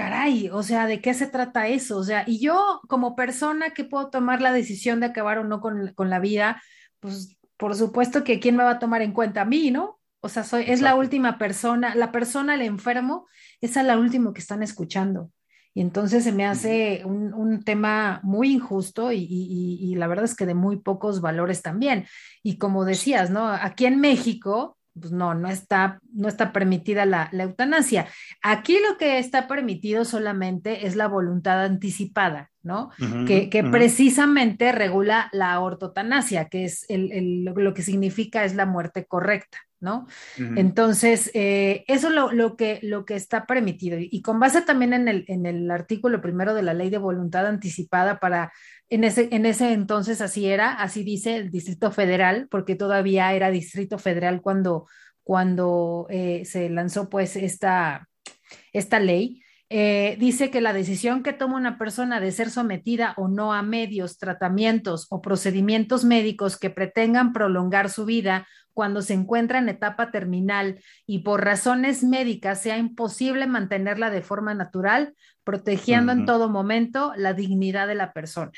caray, o sea, ¿de qué se trata eso? O sea, y yo como persona que puedo tomar la decisión de acabar o no con, la vida, pues por supuesto que quién me va a tomar en cuenta a mí, ¿no? O sea, soy, es la última persona, la persona, el enfermo, esa es la última que están escuchando. Y entonces se me hace un, tema muy injusto y, y, la verdad es que de muy pocos valores también. Y como decías, ¿no? Aquí en México, pues no, no está, no está permitida la, eutanasia. Aquí lo que está permitido solamente es la voluntad anticipada, ¿no? que, precisamente regula la ortotanasia, que es lo que significa es la muerte correcta. ¿no? Entonces, eh, eso es lo, que, lo que está permitido. Y con base también en el, en el artículo primero de la ley de voluntad anticipada para en ese, en ese entonces así era, así dice el Distrito Federal, porque todavía era Distrito Federal cuando, cuando eh, se lanzó pues esta, esta ley. Eh, dice que la decisión que toma una persona de ser sometida o no a medios, tratamientos o procedimientos médicos que pretengan prolongar su vida cuando se encuentra en etapa terminal y por razones médicas sea imposible mantenerla de forma natural, protegiendo en todo momento la dignidad de la persona.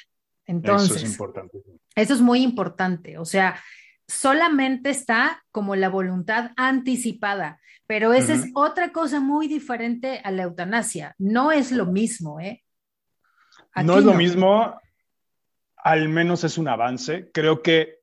Entonces, eso es importante. Eso es muy importante. O sea, solamente está como la voluntad anticipada, pero esa es otra cosa muy diferente a la eutanasia. No es lo mismo, ¿eh? no es lo mismo, al menos es un avance. Creo que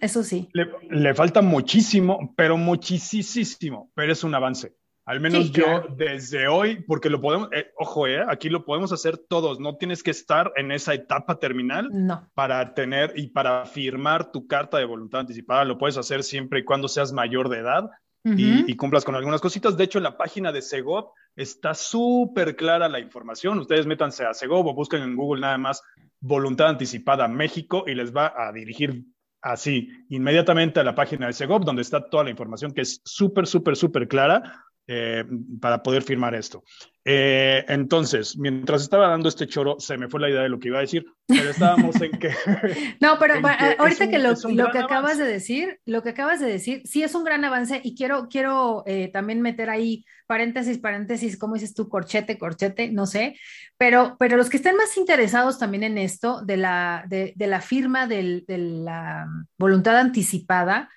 eso sí. Le, le, falta muchísimo, pero muchísimo, pero es un avance. Al menos yo desde hoy, porque lo podemos, eh, ojo, eh, aquí lo podemos hacer todos, no tienes que estar en esa etapa terminal para tener y para firmar tu carta de voluntad anticipada, lo puedes hacer siempre y cuando seas mayor de edad y, cumplas con algunas cositas. De hecho, en la página de Segov está súper clara la información. Ustedes métanse a Segov o busquen en Google nada más voluntad anticipada México y les va a dirigir así inmediatamente a la página de Segov, donde está toda la información que es súper, súper, súper clara eh, para poder firmar esto. Eh, entonces, mientras estaba dando este choro, se me fue la idea de lo que iba a decir, pero estábamos en que... no, pero ahorita que lo, que acabas de decir, lo que acabas de decir, sí es un gran avance y quiero, quiero eh, también meter ahí paréntesis, paréntesis, ¿cómo dices tú? Corchete, corchete, no sé, pero, pero los que estén más interesados también en esto de la, de, la firma de la voluntad anticipada,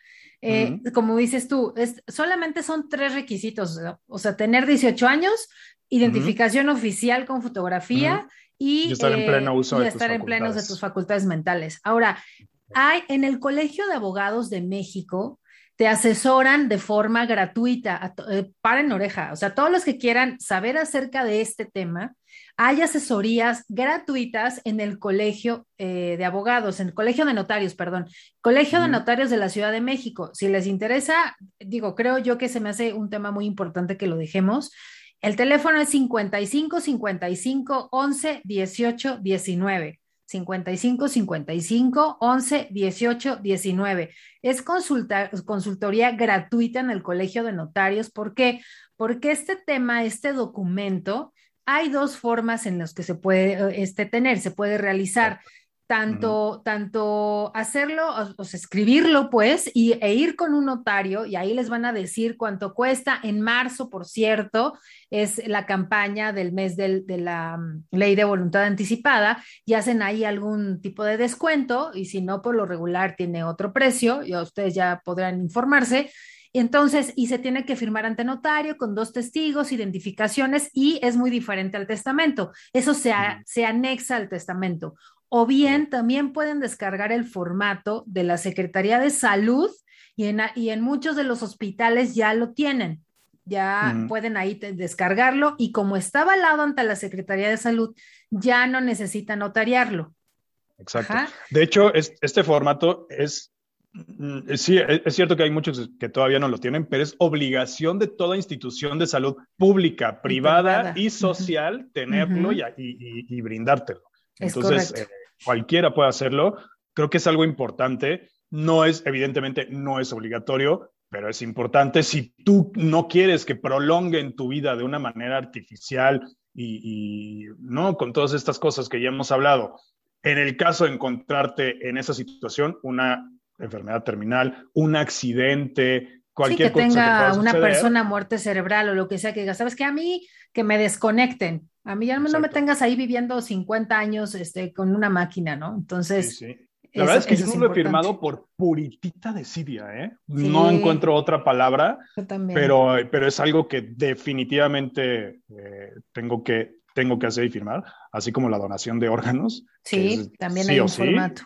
eh, como dices tú, es, solamente son tres requisitos, o sea, tener 18 años, identificación oficial con fotografía y, estar en pleno uso de estar en plenos de tus facultades. mentales. Ahora, hay en el Colegio de Abogados de México, te asesoran de forma gratuita, eh, paren oreja, o sea, todos los que quieran saber acerca de este tema, hay asesorías gratuitas en el Colegio eh, de Abogados, en el Colegio de Notarios, perdón, Colegio de Notarios de la Ciudad de México. Si les interesa, digo, creo yo que se me hace un tema muy importante que lo dejemos. El teléfono es 55 55 11 18 19. 55 55 11 18 19. Es consulta, consultoría gratuita en el Colegio de Notarios. ¿Por qué? Porque este tema, este documento, hay dos formas en las que se puede eh, este, tener, se puede realizar. Tanto, tanto hacerlo, o, sea, escribirlo, pues, y, e ir con un notario, y ahí les van a decir cuánto cuesta. En marzo, por cierto, es la campaña del mes de la mm, ley de voluntad anticipada, y hacen ahí algún tipo de descuento, y si no, por lo regular tiene otro precio, y ustedes ya podrán informarse. Entonces, y se tiene que firmar ante notario con dos testigos, identificaciones, y es muy diferente al testamento. Eso se, se anexa al testamento. O bien también pueden descargar el formato de la Secretaría de Salud y en, y en muchos de los hospitales ya lo tienen. ya pueden ahí descargarlo y como está avalado ante la Secretaría de Salud, ya no necesita notariarlo. Exacto. De hecho, este formato es, sí, es, cierto que hay muchos que todavía no lo tienen, pero es obligación de toda institución de salud pública, privada y, social tenerlo y, brindártelo. Entonces, eh, cualquiera puede hacerlo. Creo que es algo importante. No es, evidentemente, no es obligatorio, pero es importante si tú no quieres que prolonguen tu vida de una manera artificial y, no con todas estas cosas que ya hemos hablado. En el caso de encontrarte en esa situación, una enfermedad terminal, un accidente, cualquier sí, que tenga una persona muerte cerebral o lo que sea que diga, sabes que a mí que me desconecten, a mí ya no me tengas ahí viviendo 50 años este, con una máquina, ¿no? Entonces, sí, la verdad es que yo no lo he firmado por puritita de ¿eh? No encuentro otra palabra, pero, pero es algo que definitivamente eh, tengo, que, tengo que hacer y firmar, así como la donación de órganos. Sí, también hay un formato.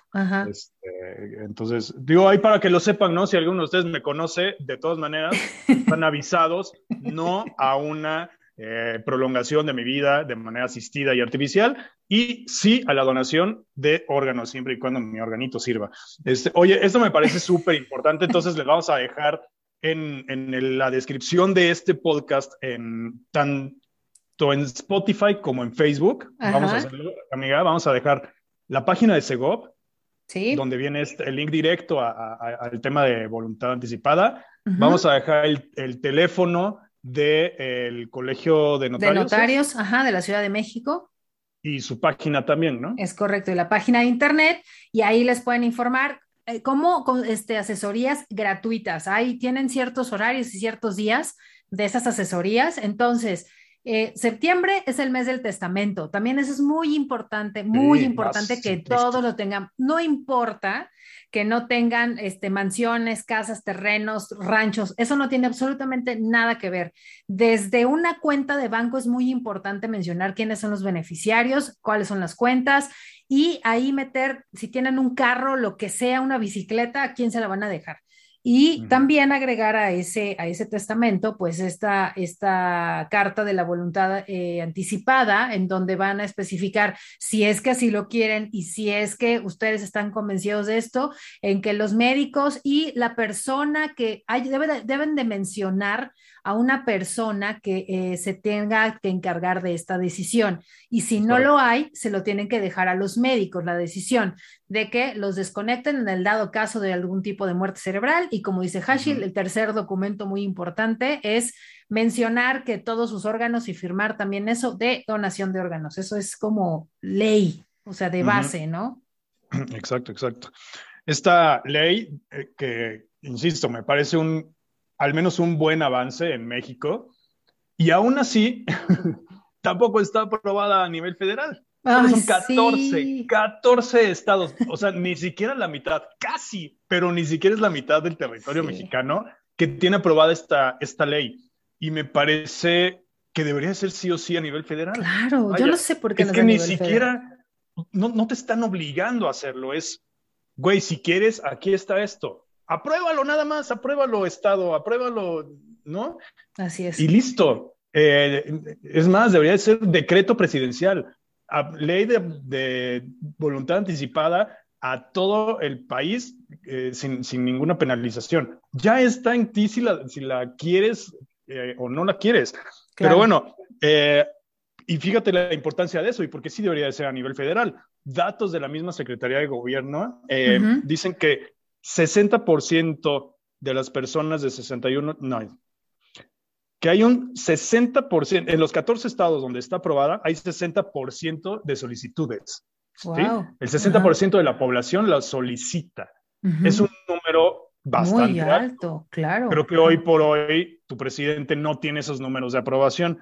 Este, entonces, digo, ahí para que lo sepan, ¿no? Si alguno de ustedes me conoce, de todas maneras, están avisados, no a una eh, prolongación de mi vida de manera asistida y artificial, y sí a la donación de órganos, siempre y cuando mi organito sirva. Este, oye, esto me parece súper importante, entonces les vamos a dejar en, en, la descripción de este podcast, en tanto en Spotify como en Facebook. Vamos a hacerlo, amiga, vamos a dejar la página de Segov, ¿Sí? donde viene este, el link directo al tema de voluntad anticipada. Vamos a dejar el, el teléfono del Colegio de Notarios. De Notarios, ajá, de la Ciudad de México. Y su página también, ¿no? Es correcto, y la página de internet, y ahí les pueden informar eh, cómo con este, asesorías gratuitas. Ahí tienen ciertos horarios y ciertos días de esas asesorías. Entonces, eh, septiembre es el mes del testamento. También eso es muy importante, muy importante que todos lo tengan. No importa que no tengan este, mansiones, casas, terrenos, ranchos. Eso no tiene absolutamente nada que ver. Desde una cuenta de banco es muy importante mencionar quiénes son los beneficiarios, cuáles son las cuentas y ahí meter, si tienen un carro, lo que sea, una bicicleta, a quién se la van a dejar. Y también agregar a ese, a ese testamento, pues esta, esta carta de la voluntad eh, anticipada, en donde van a especificar si es que así lo quieren y si es que ustedes están convencidos de esto, en que los médicos y la persona que hay, deben de mencionar a una persona que eh, se tenga que encargar de esta decisión. Y si no lo hay, se lo tienen que dejar a los médicos la decisión de que los desconecten en el dado caso de algún tipo de muerte cerebral. Y como dice Hashil, el tercer documento muy importante es mencionar que todos sus órganos y firmar también eso de donación de órganos. Eso es como ley, o sea, de base, ¿no? Exacto, exacto. Esta ley eh, que, insisto, me parece un al menos un buen avance en México. Y aún así, tampoco está aprobada a nivel federal. Son 14, 14 estados, o sea, ni siquiera la mitad, casi, pero ni siquiera es la mitad del territorio mexicano que tiene aprobada esta, esta ley. Y me parece que debería ser sí o sí a nivel federal. Claro, yo no sé por qué. Es que ni siquiera, no, no te están obligando a hacerlo, es, güey, si quieres, aquí está esto apruébalo nada más, apruébalo Estado, apruébalo, ¿no? Así es. Y listo. Eh, es más, debería ser decreto presidencial, ley de, voluntad anticipada a todo el país eh, sin, ninguna penalización. Ya está en ti si la, si la quieres eh, o no la quieres. Pero bueno, y fíjate la importancia de eso y porque sí debería de ser a nivel federal. Datos de la misma Secretaría de Gobierno dicen que 60% de las personas de 61, no, que hay un 60%, en los 14 estados donde está aprobada, hay 60% de solicitudes. El 60% de la población la solicita. Es un número bastante Muy alto, claro. Creo que hoy por hoy tu presidente no tiene esos números de aprobación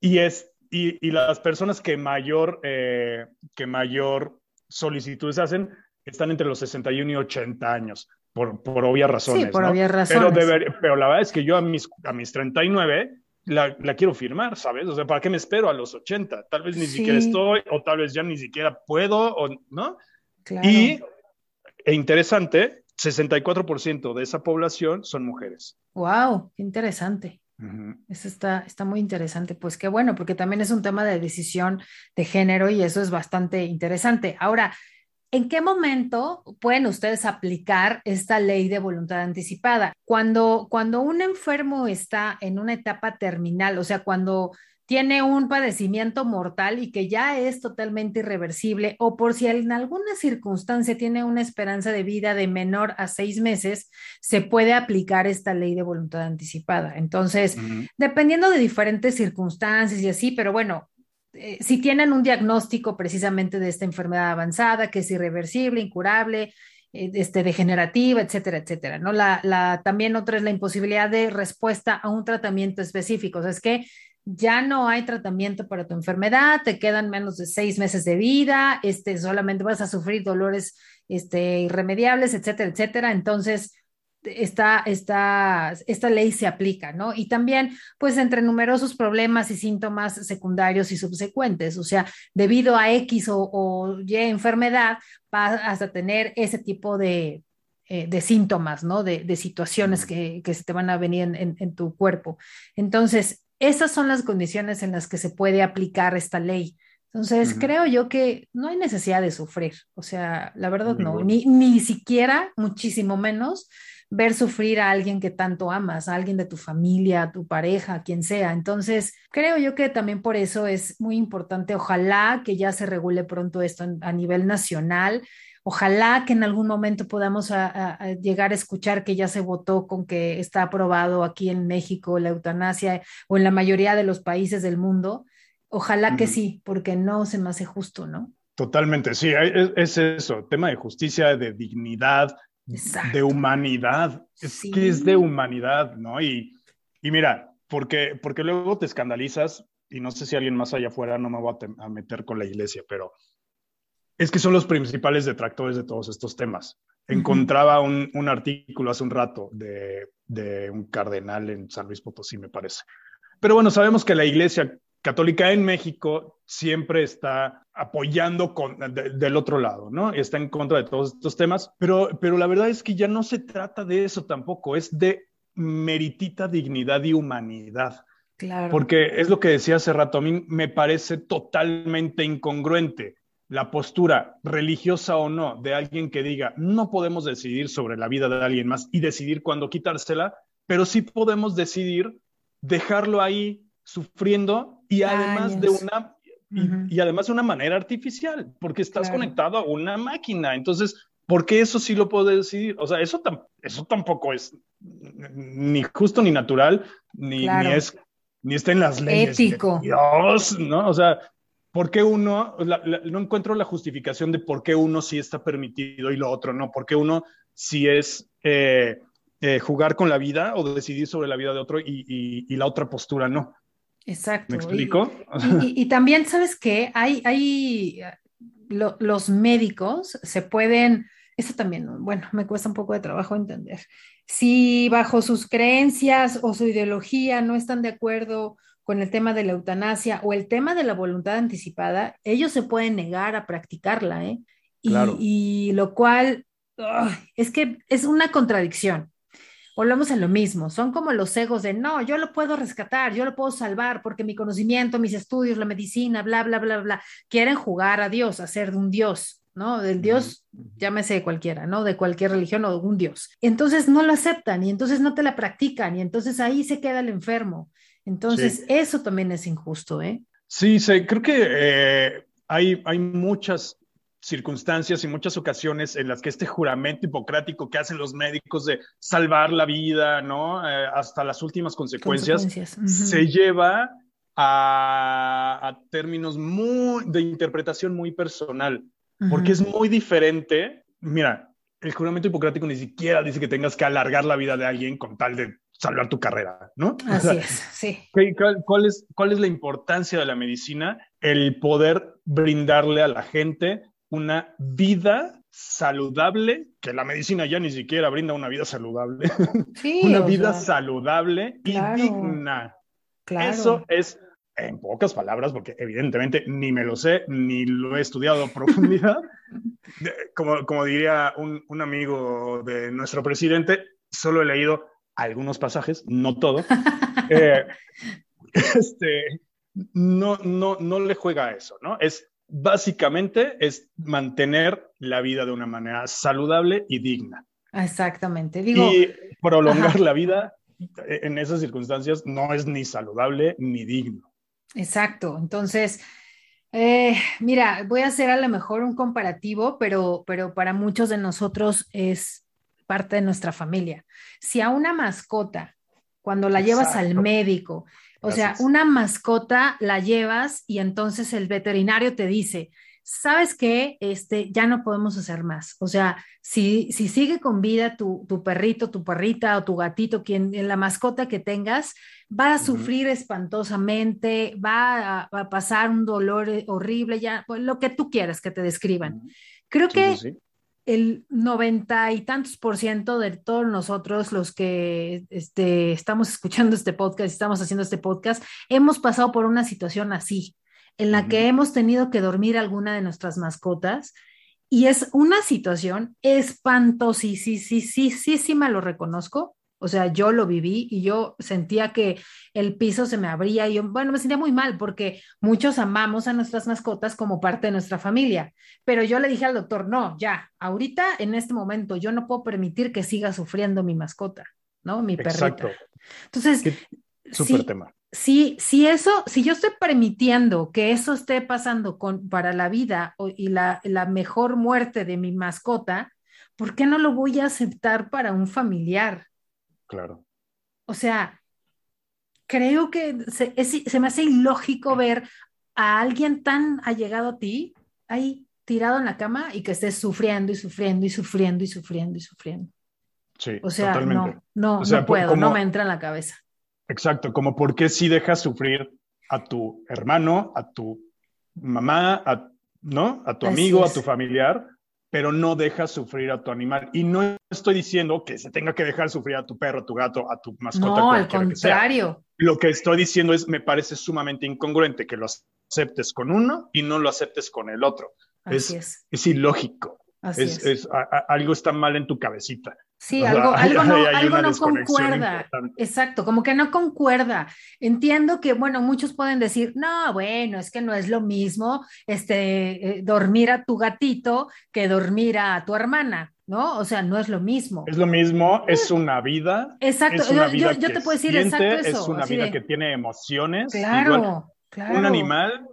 y es y, las personas que mayor eh, que mayor solicitudes hacen están entre los 61 y 80 años, por, por obvias razones. Sí, por obvias razones. Pero, pero la verdad es que yo a mis, a mis 39 la, la, quiero firmar, ¿sabes? O sea, ¿para qué me espero a los 80? Tal vez ni siquiera estoy, o tal vez ya ni siquiera puedo, o, ¿no? Claro. Y, e interesante, 64% de esa población son mujeres. ¡Wow! Qué interesante. Eso está, está muy interesante. Pues qué bueno, porque también es un tema de decisión de género y eso es bastante interesante. Ahora, ¿En qué momento pueden ustedes aplicar esta ley de voluntad anticipada? Cuando, cuando un enfermo está en una etapa terminal, o sea, cuando tiene un padecimiento mortal y que ya es totalmente irreversible, o por si en alguna circunstancia tiene una esperanza de vida de menor a seis meses, se puede aplicar esta ley de voluntad anticipada. Entonces, dependiendo de diferentes circunstancias y así, pero bueno, eh, si tienen un diagnóstico precisamente de esta enfermedad avanzada, que es irreversible, incurable, eh, este, degenerativa, etcétera, etcétera, ¿no? La, la, también otra es la imposibilidad de respuesta a un tratamiento específico, o sea, es que ya no hay tratamiento para tu enfermedad, te quedan menos de seis meses de vida, este, solamente vas a sufrir dolores este, irremediables, etcétera, etcétera. Entonces, esta, esta, esta ley se aplica, ¿no? Y también, pues, entre numerosos problemas y síntomas secundarios y subsecuentes, o sea, debido a X o, Y enfermedad, vas hasta tener ese tipo de, eh, de síntomas, ¿no? De, de situaciones que, que, se te van a venir en, en, tu cuerpo. Entonces, esas son las condiciones en las que se puede aplicar esta ley. Entonces, creo yo que no hay necesidad de sufrir, o sea, la verdad no, ni, ni siquiera, muchísimo menos, ver sufrir a alguien que tanto amas, a alguien de tu familia, a tu pareja, quien sea. Entonces, creo yo que también por eso es muy importante, ojalá que ya se regule pronto esto a nivel nacional. Ojalá que en algún momento podamos llegar a escuchar que ya se votó con que está aprobado aquí en México la eutanasia o en la mayoría de los países del mundo. Ojalá que sí, porque no se me hace justo, ¿no? Totalmente, sí, es, eso, tema de justicia, de dignidad, de humanidad. Es que es de humanidad, ¿no? Y, y mira, porque, porque luego te escandalizas, y no sé si alguien más allá afuera no me voy a, meter con la iglesia, pero es que son los principales detractores de todos estos temas. Encontraba un, un, artículo hace un rato de, de un cardenal en San Luis Potosí, me parece. Pero bueno, sabemos que la iglesia católica en México siempre está apoyando con, del otro lado, ¿no? Está en contra de todos estos temas, pero, pero la verdad es que ya no se trata de eso tampoco, es de meritita dignidad y humanidad. Claro. Porque es lo que decía hace rato, a mí me parece totalmente incongruente la postura religiosa o no de alguien que diga, no podemos decidir sobre la vida de alguien más y decidir cuándo quitársela, pero sí podemos decidir dejarlo ahí sufriendo y además de una y, además de una manera artificial, porque estás conectado a una máquina. Entonces, ¿por qué eso sí lo puedo decidir? O sea, eso, eso tampoco es ni justo ni natural, ni, ni es ni está en las leyes. Ético. Dios, ¿no? O sea, ¿por qué uno, no encuentro la justificación de por qué uno sí está permitido y lo otro no? ¿Por qué uno sí es eh, eh, jugar con la vida o decidir sobre la vida de otro y, y la otra postura no? Exacto. ¿Me explico? Y, también, ¿sabes qué? Hay, hay los médicos se pueden, eso también, bueno, me cuesta un poco de trabajo entender. Si bajo sus creencias o su ideología no están de acuerdo con el tema de la eutanasia o el tema de la voluntad anticipada, ellos se pueden negar a practicarla, ¿eh? Y, lo cual, es que es una contradicción volvemos a lo mismo, son como los egos de, no, yo lo puedo rescatar, yo lo puedo salvar porque mi conocimiento, mis estudios, la medicina, bla, bla, bla, bla, quieren jugar a Dios, a ser de un Dios, ¿no? Del Dios, llámese de cualquiera, ¿no? De cualquier religión o de un Dios. Entonces no lo aceptan y entonces no te la practican y entonces ahí se queda el enfermo. Entonces eso también es injusto, ¿eh? Sí, sí creo que eh, hay, hay muchas circunstancias y muchas ocasiones en las que este juramento hipocrático que hacen los médicos de salvar la vida, ¿no? Eh, hasta las últimas consecuencias, se lleva a, términos muy, de interpretación muy personal, porque es muy diferente. Mira, el juramento hipocrático ni siquiera dice que tengas que alargar la vida de alguien con tal de salvar tu carrera, ¿no? Así es, sí. cuál, es, ¿Cuál es la importancia de la medicina? El poder brindarle a la gente una vida saludable, que la medicina ya ni siquiera brinda una vida saludable, una vida saludable y digna. Eso es, en pocas palabras, porque evidentemente ni me lo sé, ni lo he estudiado a profundidad, como, como diría un, un amigo de nuestro presidente, solo he leído algunos pasajes, no todo. Eh, este, no, no, no le juega a eso, ¿no? Es básicamente es mantener la vida de una manera saludable y digna. Exactamente. Digo, y prolongar la vida en esas circunstancias no es ni saludable ni digno. Exacto. Entonces, eh, mira, voy a hacer a lo mejor un comparativo, pero, pero para muchos de nosotros es parte de nuestra familia. Si a una mascota, cuando la llevas al médico, o sea, una mascota la llevas y entonces el veterinario te dice, ¿sabes qué? Este, ya no podemos hacer más. O sea, si, si sigue con vida tu, tu perrito, tu perrita o tu gatito, quien, la mascota que tengas, va a sufrir espantosamente, va a, pasar un dolor eh, horrible, ya, pues, lo que tú quieras que te describan. Creo que el noventa y tantos por ciento de todos nosotros los que este, estamos escuchando este podcast, estamos haciendo este podcast, hemos pasado por una situación así, en la que hemos tenido que dormir alguna de nuestras mascotas y es una situación espantosísima, lo reconozco, o sea, yo lo viví y yo sentía que el piso se me abría y yo, bueno, me sentía muy mal porque muchos amamos a nuestras mascotas como parte de nuestra familia. Pero yo le dije al doctor, no, ya, ahorita, en este momento, yo no puedo permitir que siga sufriendo mi mascota, ¿no? Mi perrita. Exacto. Entonces, súper tema. Si, si eso, si yo estoy permitiendo que eso esté pasando con, para la vida y la, la mejor muerte de mi mascota, ¿por qué no lo voy a aceptar para un familiar? Claro. O sea, creo que se, me hace ilógico ver a alguien tan allegado a ti ahí tirado en la cama y que estés sufriendo y sufriendo y sufriendo y sufriendo y sufriendo. Sí, o sea, no, no, no puedo, no me entra en la cabeza. Exacto, como por qué si dejas sufrir a tu hermano, a tu mamá, a, ¿no? A tu amigo, a tu familiar, pero no dejas sufrir a tu animal. Y no estoy diciendo que se tenga que dejar sufrir a tu perro, a tu gato, a tu mascota. No, al contrario. Lo que estoy diciendo es, me parece sumamente incongruente que lo aceptes con uno y no lo aceptes con el otro. es, es. ilógico. es, algo está mal en tu cabecita. Sí, algo, algo, no, algo no concuerda. Exacto, como que no concuerda. Entiendo que, bueno, muchos pueden decir, no, bueno, es que no es lo mismo este, eh, dormir a tu gatito que dormir a tu hermana, ¿no? O sea, no es lo mismo. Es lo mismo, es una vida. Exacto, yo, te puedo decir exacto eso. Es una vida que tiene emociones. Claro, claro. Un animal,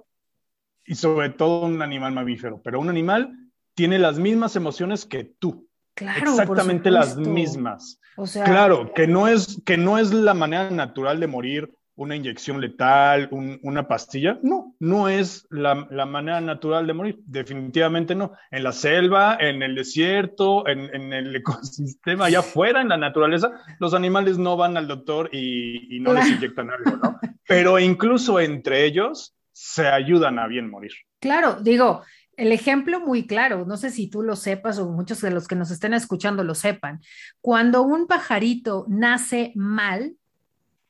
y sobre todo un animal mamífero, pero un animal tiene las mismas emociones que tú. Exactamente las mismas. O sea, claro, que no, es, que no es la manera natural de morir una inyección letal, una pastilla. No, no es la, la, manera natural de morir. Definitivamente no. En la selva, en el desierto, en, en, el ecosistema, allá afuera, en la naturaleza, los animales no van al doctor y, y no les inyectan algo, ¿no? Pero incluso entre ellos se ayudan a bien morir. Claro, digo, el ejemplo muy claro, no sé si tú lo sepas o muchos de los que nos estén escuchando lo sepan, cuando un pajarito nace mal,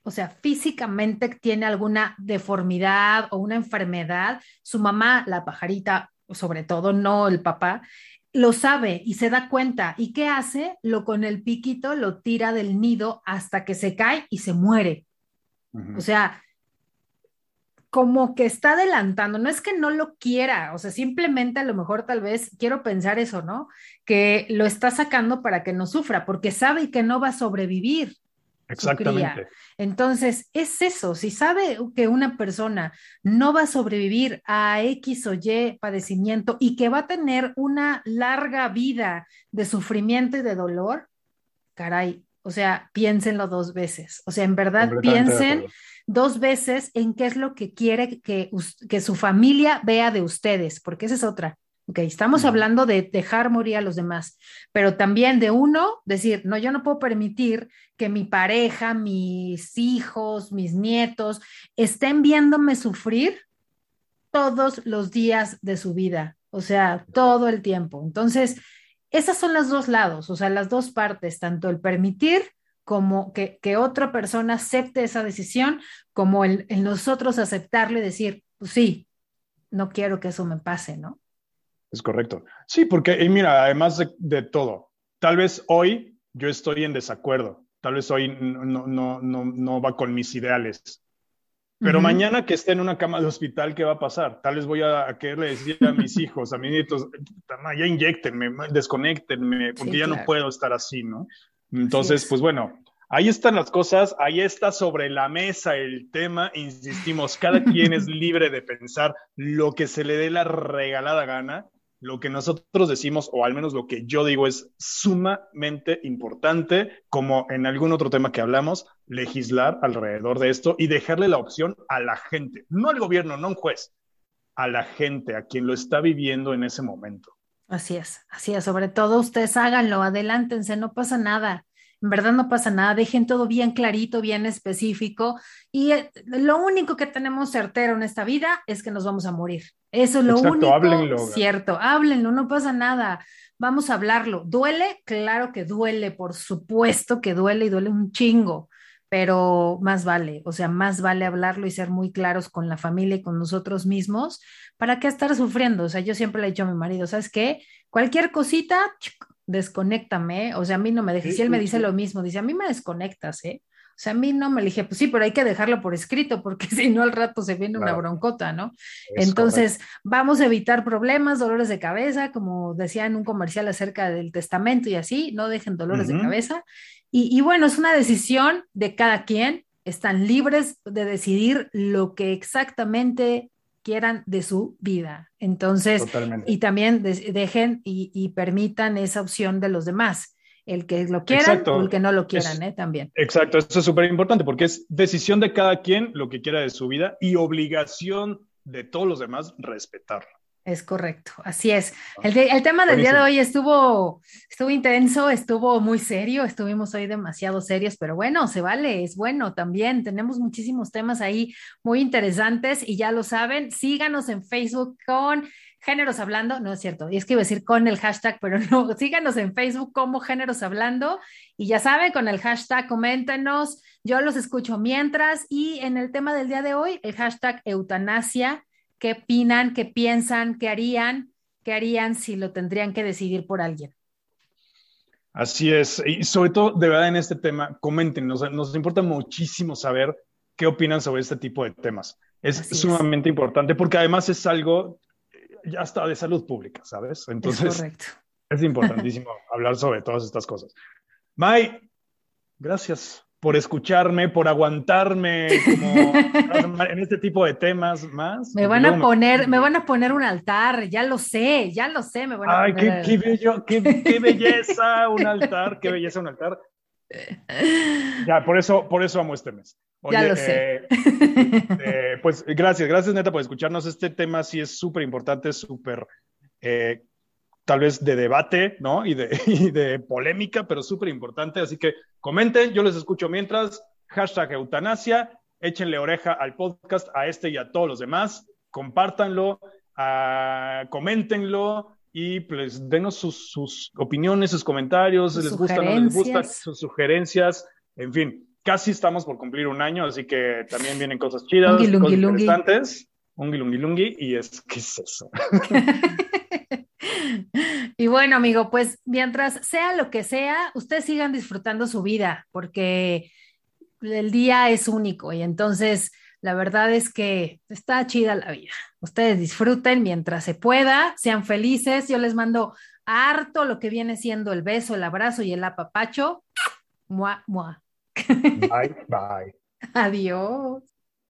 o sea, físicamente tiene alguna deformidad o una enfermedad, su mamá, la pajarita, sobre todo, no el papá, lo sabe y se da cuenta. ¿Y qué hace? Lo con el piquito lo tira del nido hasta que se cae y se muere. O sea, como que está adelantando, no es que no lo quiera, o sea, simplemente a lo mejor tal vez quiero pensar eso, ¿no? Que lo está sacando para que no sufra, porque sabe que no va a sobrevivir. Exactamente. Entonces, es eso, si sabe que una persona no va a sobrevivir a X o Y padecimiento y que va a tener una larga vida de sufrimiento y de dolor, caray, o sea, piénsenlo dos veces. O sea, en verdad piensen dos veces en qué es lo que quiere que, que su familia vea de ustedes, porque esa es otra. Ok, estamos hablando de dejar morir a los demás, pero también de uno decir, no, yo no puedo permitir que mi pareja, mis hijos, mis nietos estén viéndome sufrir todos los días de su vida, o sea, todo el tiempo. Entonces, esas son los dos lados, o sea, las dos partes, tanto el permitir como que, otra persona acepte esa decisión, como el, nosotros aceptarle y decir, pues sí, no quiero que eso me pase, ¿no? Es correcto. Sí, porque, y mira, además de, todo, tal vez hoy yo estoy en desacuerdo tal vez hoy no va con mis ideales. Pero mañana que esté en una cama de hospital, ¿qué va a pasar? Tal vez voy a, quererle decir a mis hijos, a mis nietos, ya inyectenme, desconectenme, porque ya no puedo estar así, ¿no? Entonces, pues bueno, ahí están las cosas, ahí está sobre la mesa el tema, insistimos, cada quien es libre de pensar lo que se le dé la regalada gana lo que nosotros decimos, o al menos lo que yo digo, es sumamente importante, como en algún otro tema que hablamos, legislar alrededor de esto y dejarle la opción a la gente, no al gobierno, no a un juez, a la gente, a quien lo está viviendo en ese momento. Así es, así es. Sobre todo ustedes háganlo, adelántense, no pasa nada. En verdad no pasa nada, dejen todo bien clarito, bien específico. Y eh, lo único que tenemos certero en esta vida es que nos vamos a morir. Eso es lo único háblenlo. cierto. Háblenlo, no pasa nada. Vamos a hablarlo. ¿Duele? Claro que duele, por supuesto que duele y duele un chingo, pero más vale, o sea, más vale hablarlo y ser muy claros con la familia y con nosotros mismos. ¿Para qué estar sufriendo? O sea, yo siempre le he dicho a mi marido, ¿sabes qué? Cualquier cosita, desconéctame, o sea, a mí no me dejes. y él me dice lo mismo, dice, a mí me desconectas, ¿eh? O sea, a mí no me dije, pues sí, pero hay que dejarlo por escrito, porque si no al rato se viene una broncota, ¿no? Entonces, vamos a evitar problemas, dolores de cabeza, como decía en un comercial acerca del testamento y así, no dejen dolores de cabeza. Y, y bueno, es una decisión de cada quien, están libres de decidir lo que exactamente quieran de su vida. Entonces, y también dejen y, y permitan esa opción de los demás el que lo quieran o el que no lo quieran, ¿eh? También. Exacto, eso es súper importante porque es decisión de cada quien lo que quiera de su vida y obligación de todos los demás respetarlo. Es correcto, así es. El, el tema del día de hoy estuvo, estuvo intenso, estuvo muy serio, estuvimos hoy demasiado serios, pero bueno, se vale, es bueno también. Tenemos muchísimos temas ahí muy interesantes y ya lo saben, síganos en Facebook con Géneros Hablando, no es cierto, y es que iba a decir con el hashtag, pero no, síganos en Facebook como Géneros Hablando y ya saben, con el hashtag coméntenos, yo los escucho mientras y en el tema del día de hoy, el hashtag eutanasia, ¿qué opinan, qué piensan, qué harían, qué harían si lo tendrían que decidir por alguien? Así es, y sobre todo, de verdad, en este tema, comenten, nos, importa muchísimo saber qué opinan sobre este tipo de temas. Es sumamente importante porque además es algo ya está de salud pública, ¿sabes? Entonces, es, importantísimo hablar sobre todas estas cosas. May, gracias por escucharme, por aguantarme en este tipo de temas más. Me van a poner, me... van a poner un altar, ya lo sé, ya lo sé, me van a Ay, qué, qué, bello, qué, qué belleza un altar, qué belleza un altar. Ya, por eso, por eso amo este mes. ya lo sé. Eh, eh, pues gracias, gracias neta por escucharnos. Este tema sí es súper importante, súper eh, tal vez de debate, ¿no? Y de, y de polémica, pero súper importante. Así que comenten, yo les escucho mientras. Hashtag eutanasia, échenle oreja al podcast, a este y a todos los demás. Compártanlo, uh, coméntenlo y pues denos sus, sus opiniones, sus comentarios, les gusta, no les gusta, sus sugerencias, en fin, casi estamos por cumplir un año, así que también vienen cosas chidas, cosas interesantes, un lungi y es, ¿qué es eso? y bueno, amigo, pues mientras sea lo que sea, ustedes sigan disfrutando su vida, porque el día es único y entonces la verdad es que está chida la vida. Ustedes disfruten mientras se pueda, sean felices. Yo les mando harto lo que viene siendo el beso, el abrazo y el apapacho. Mua, mua. Bye, bye. Adiós.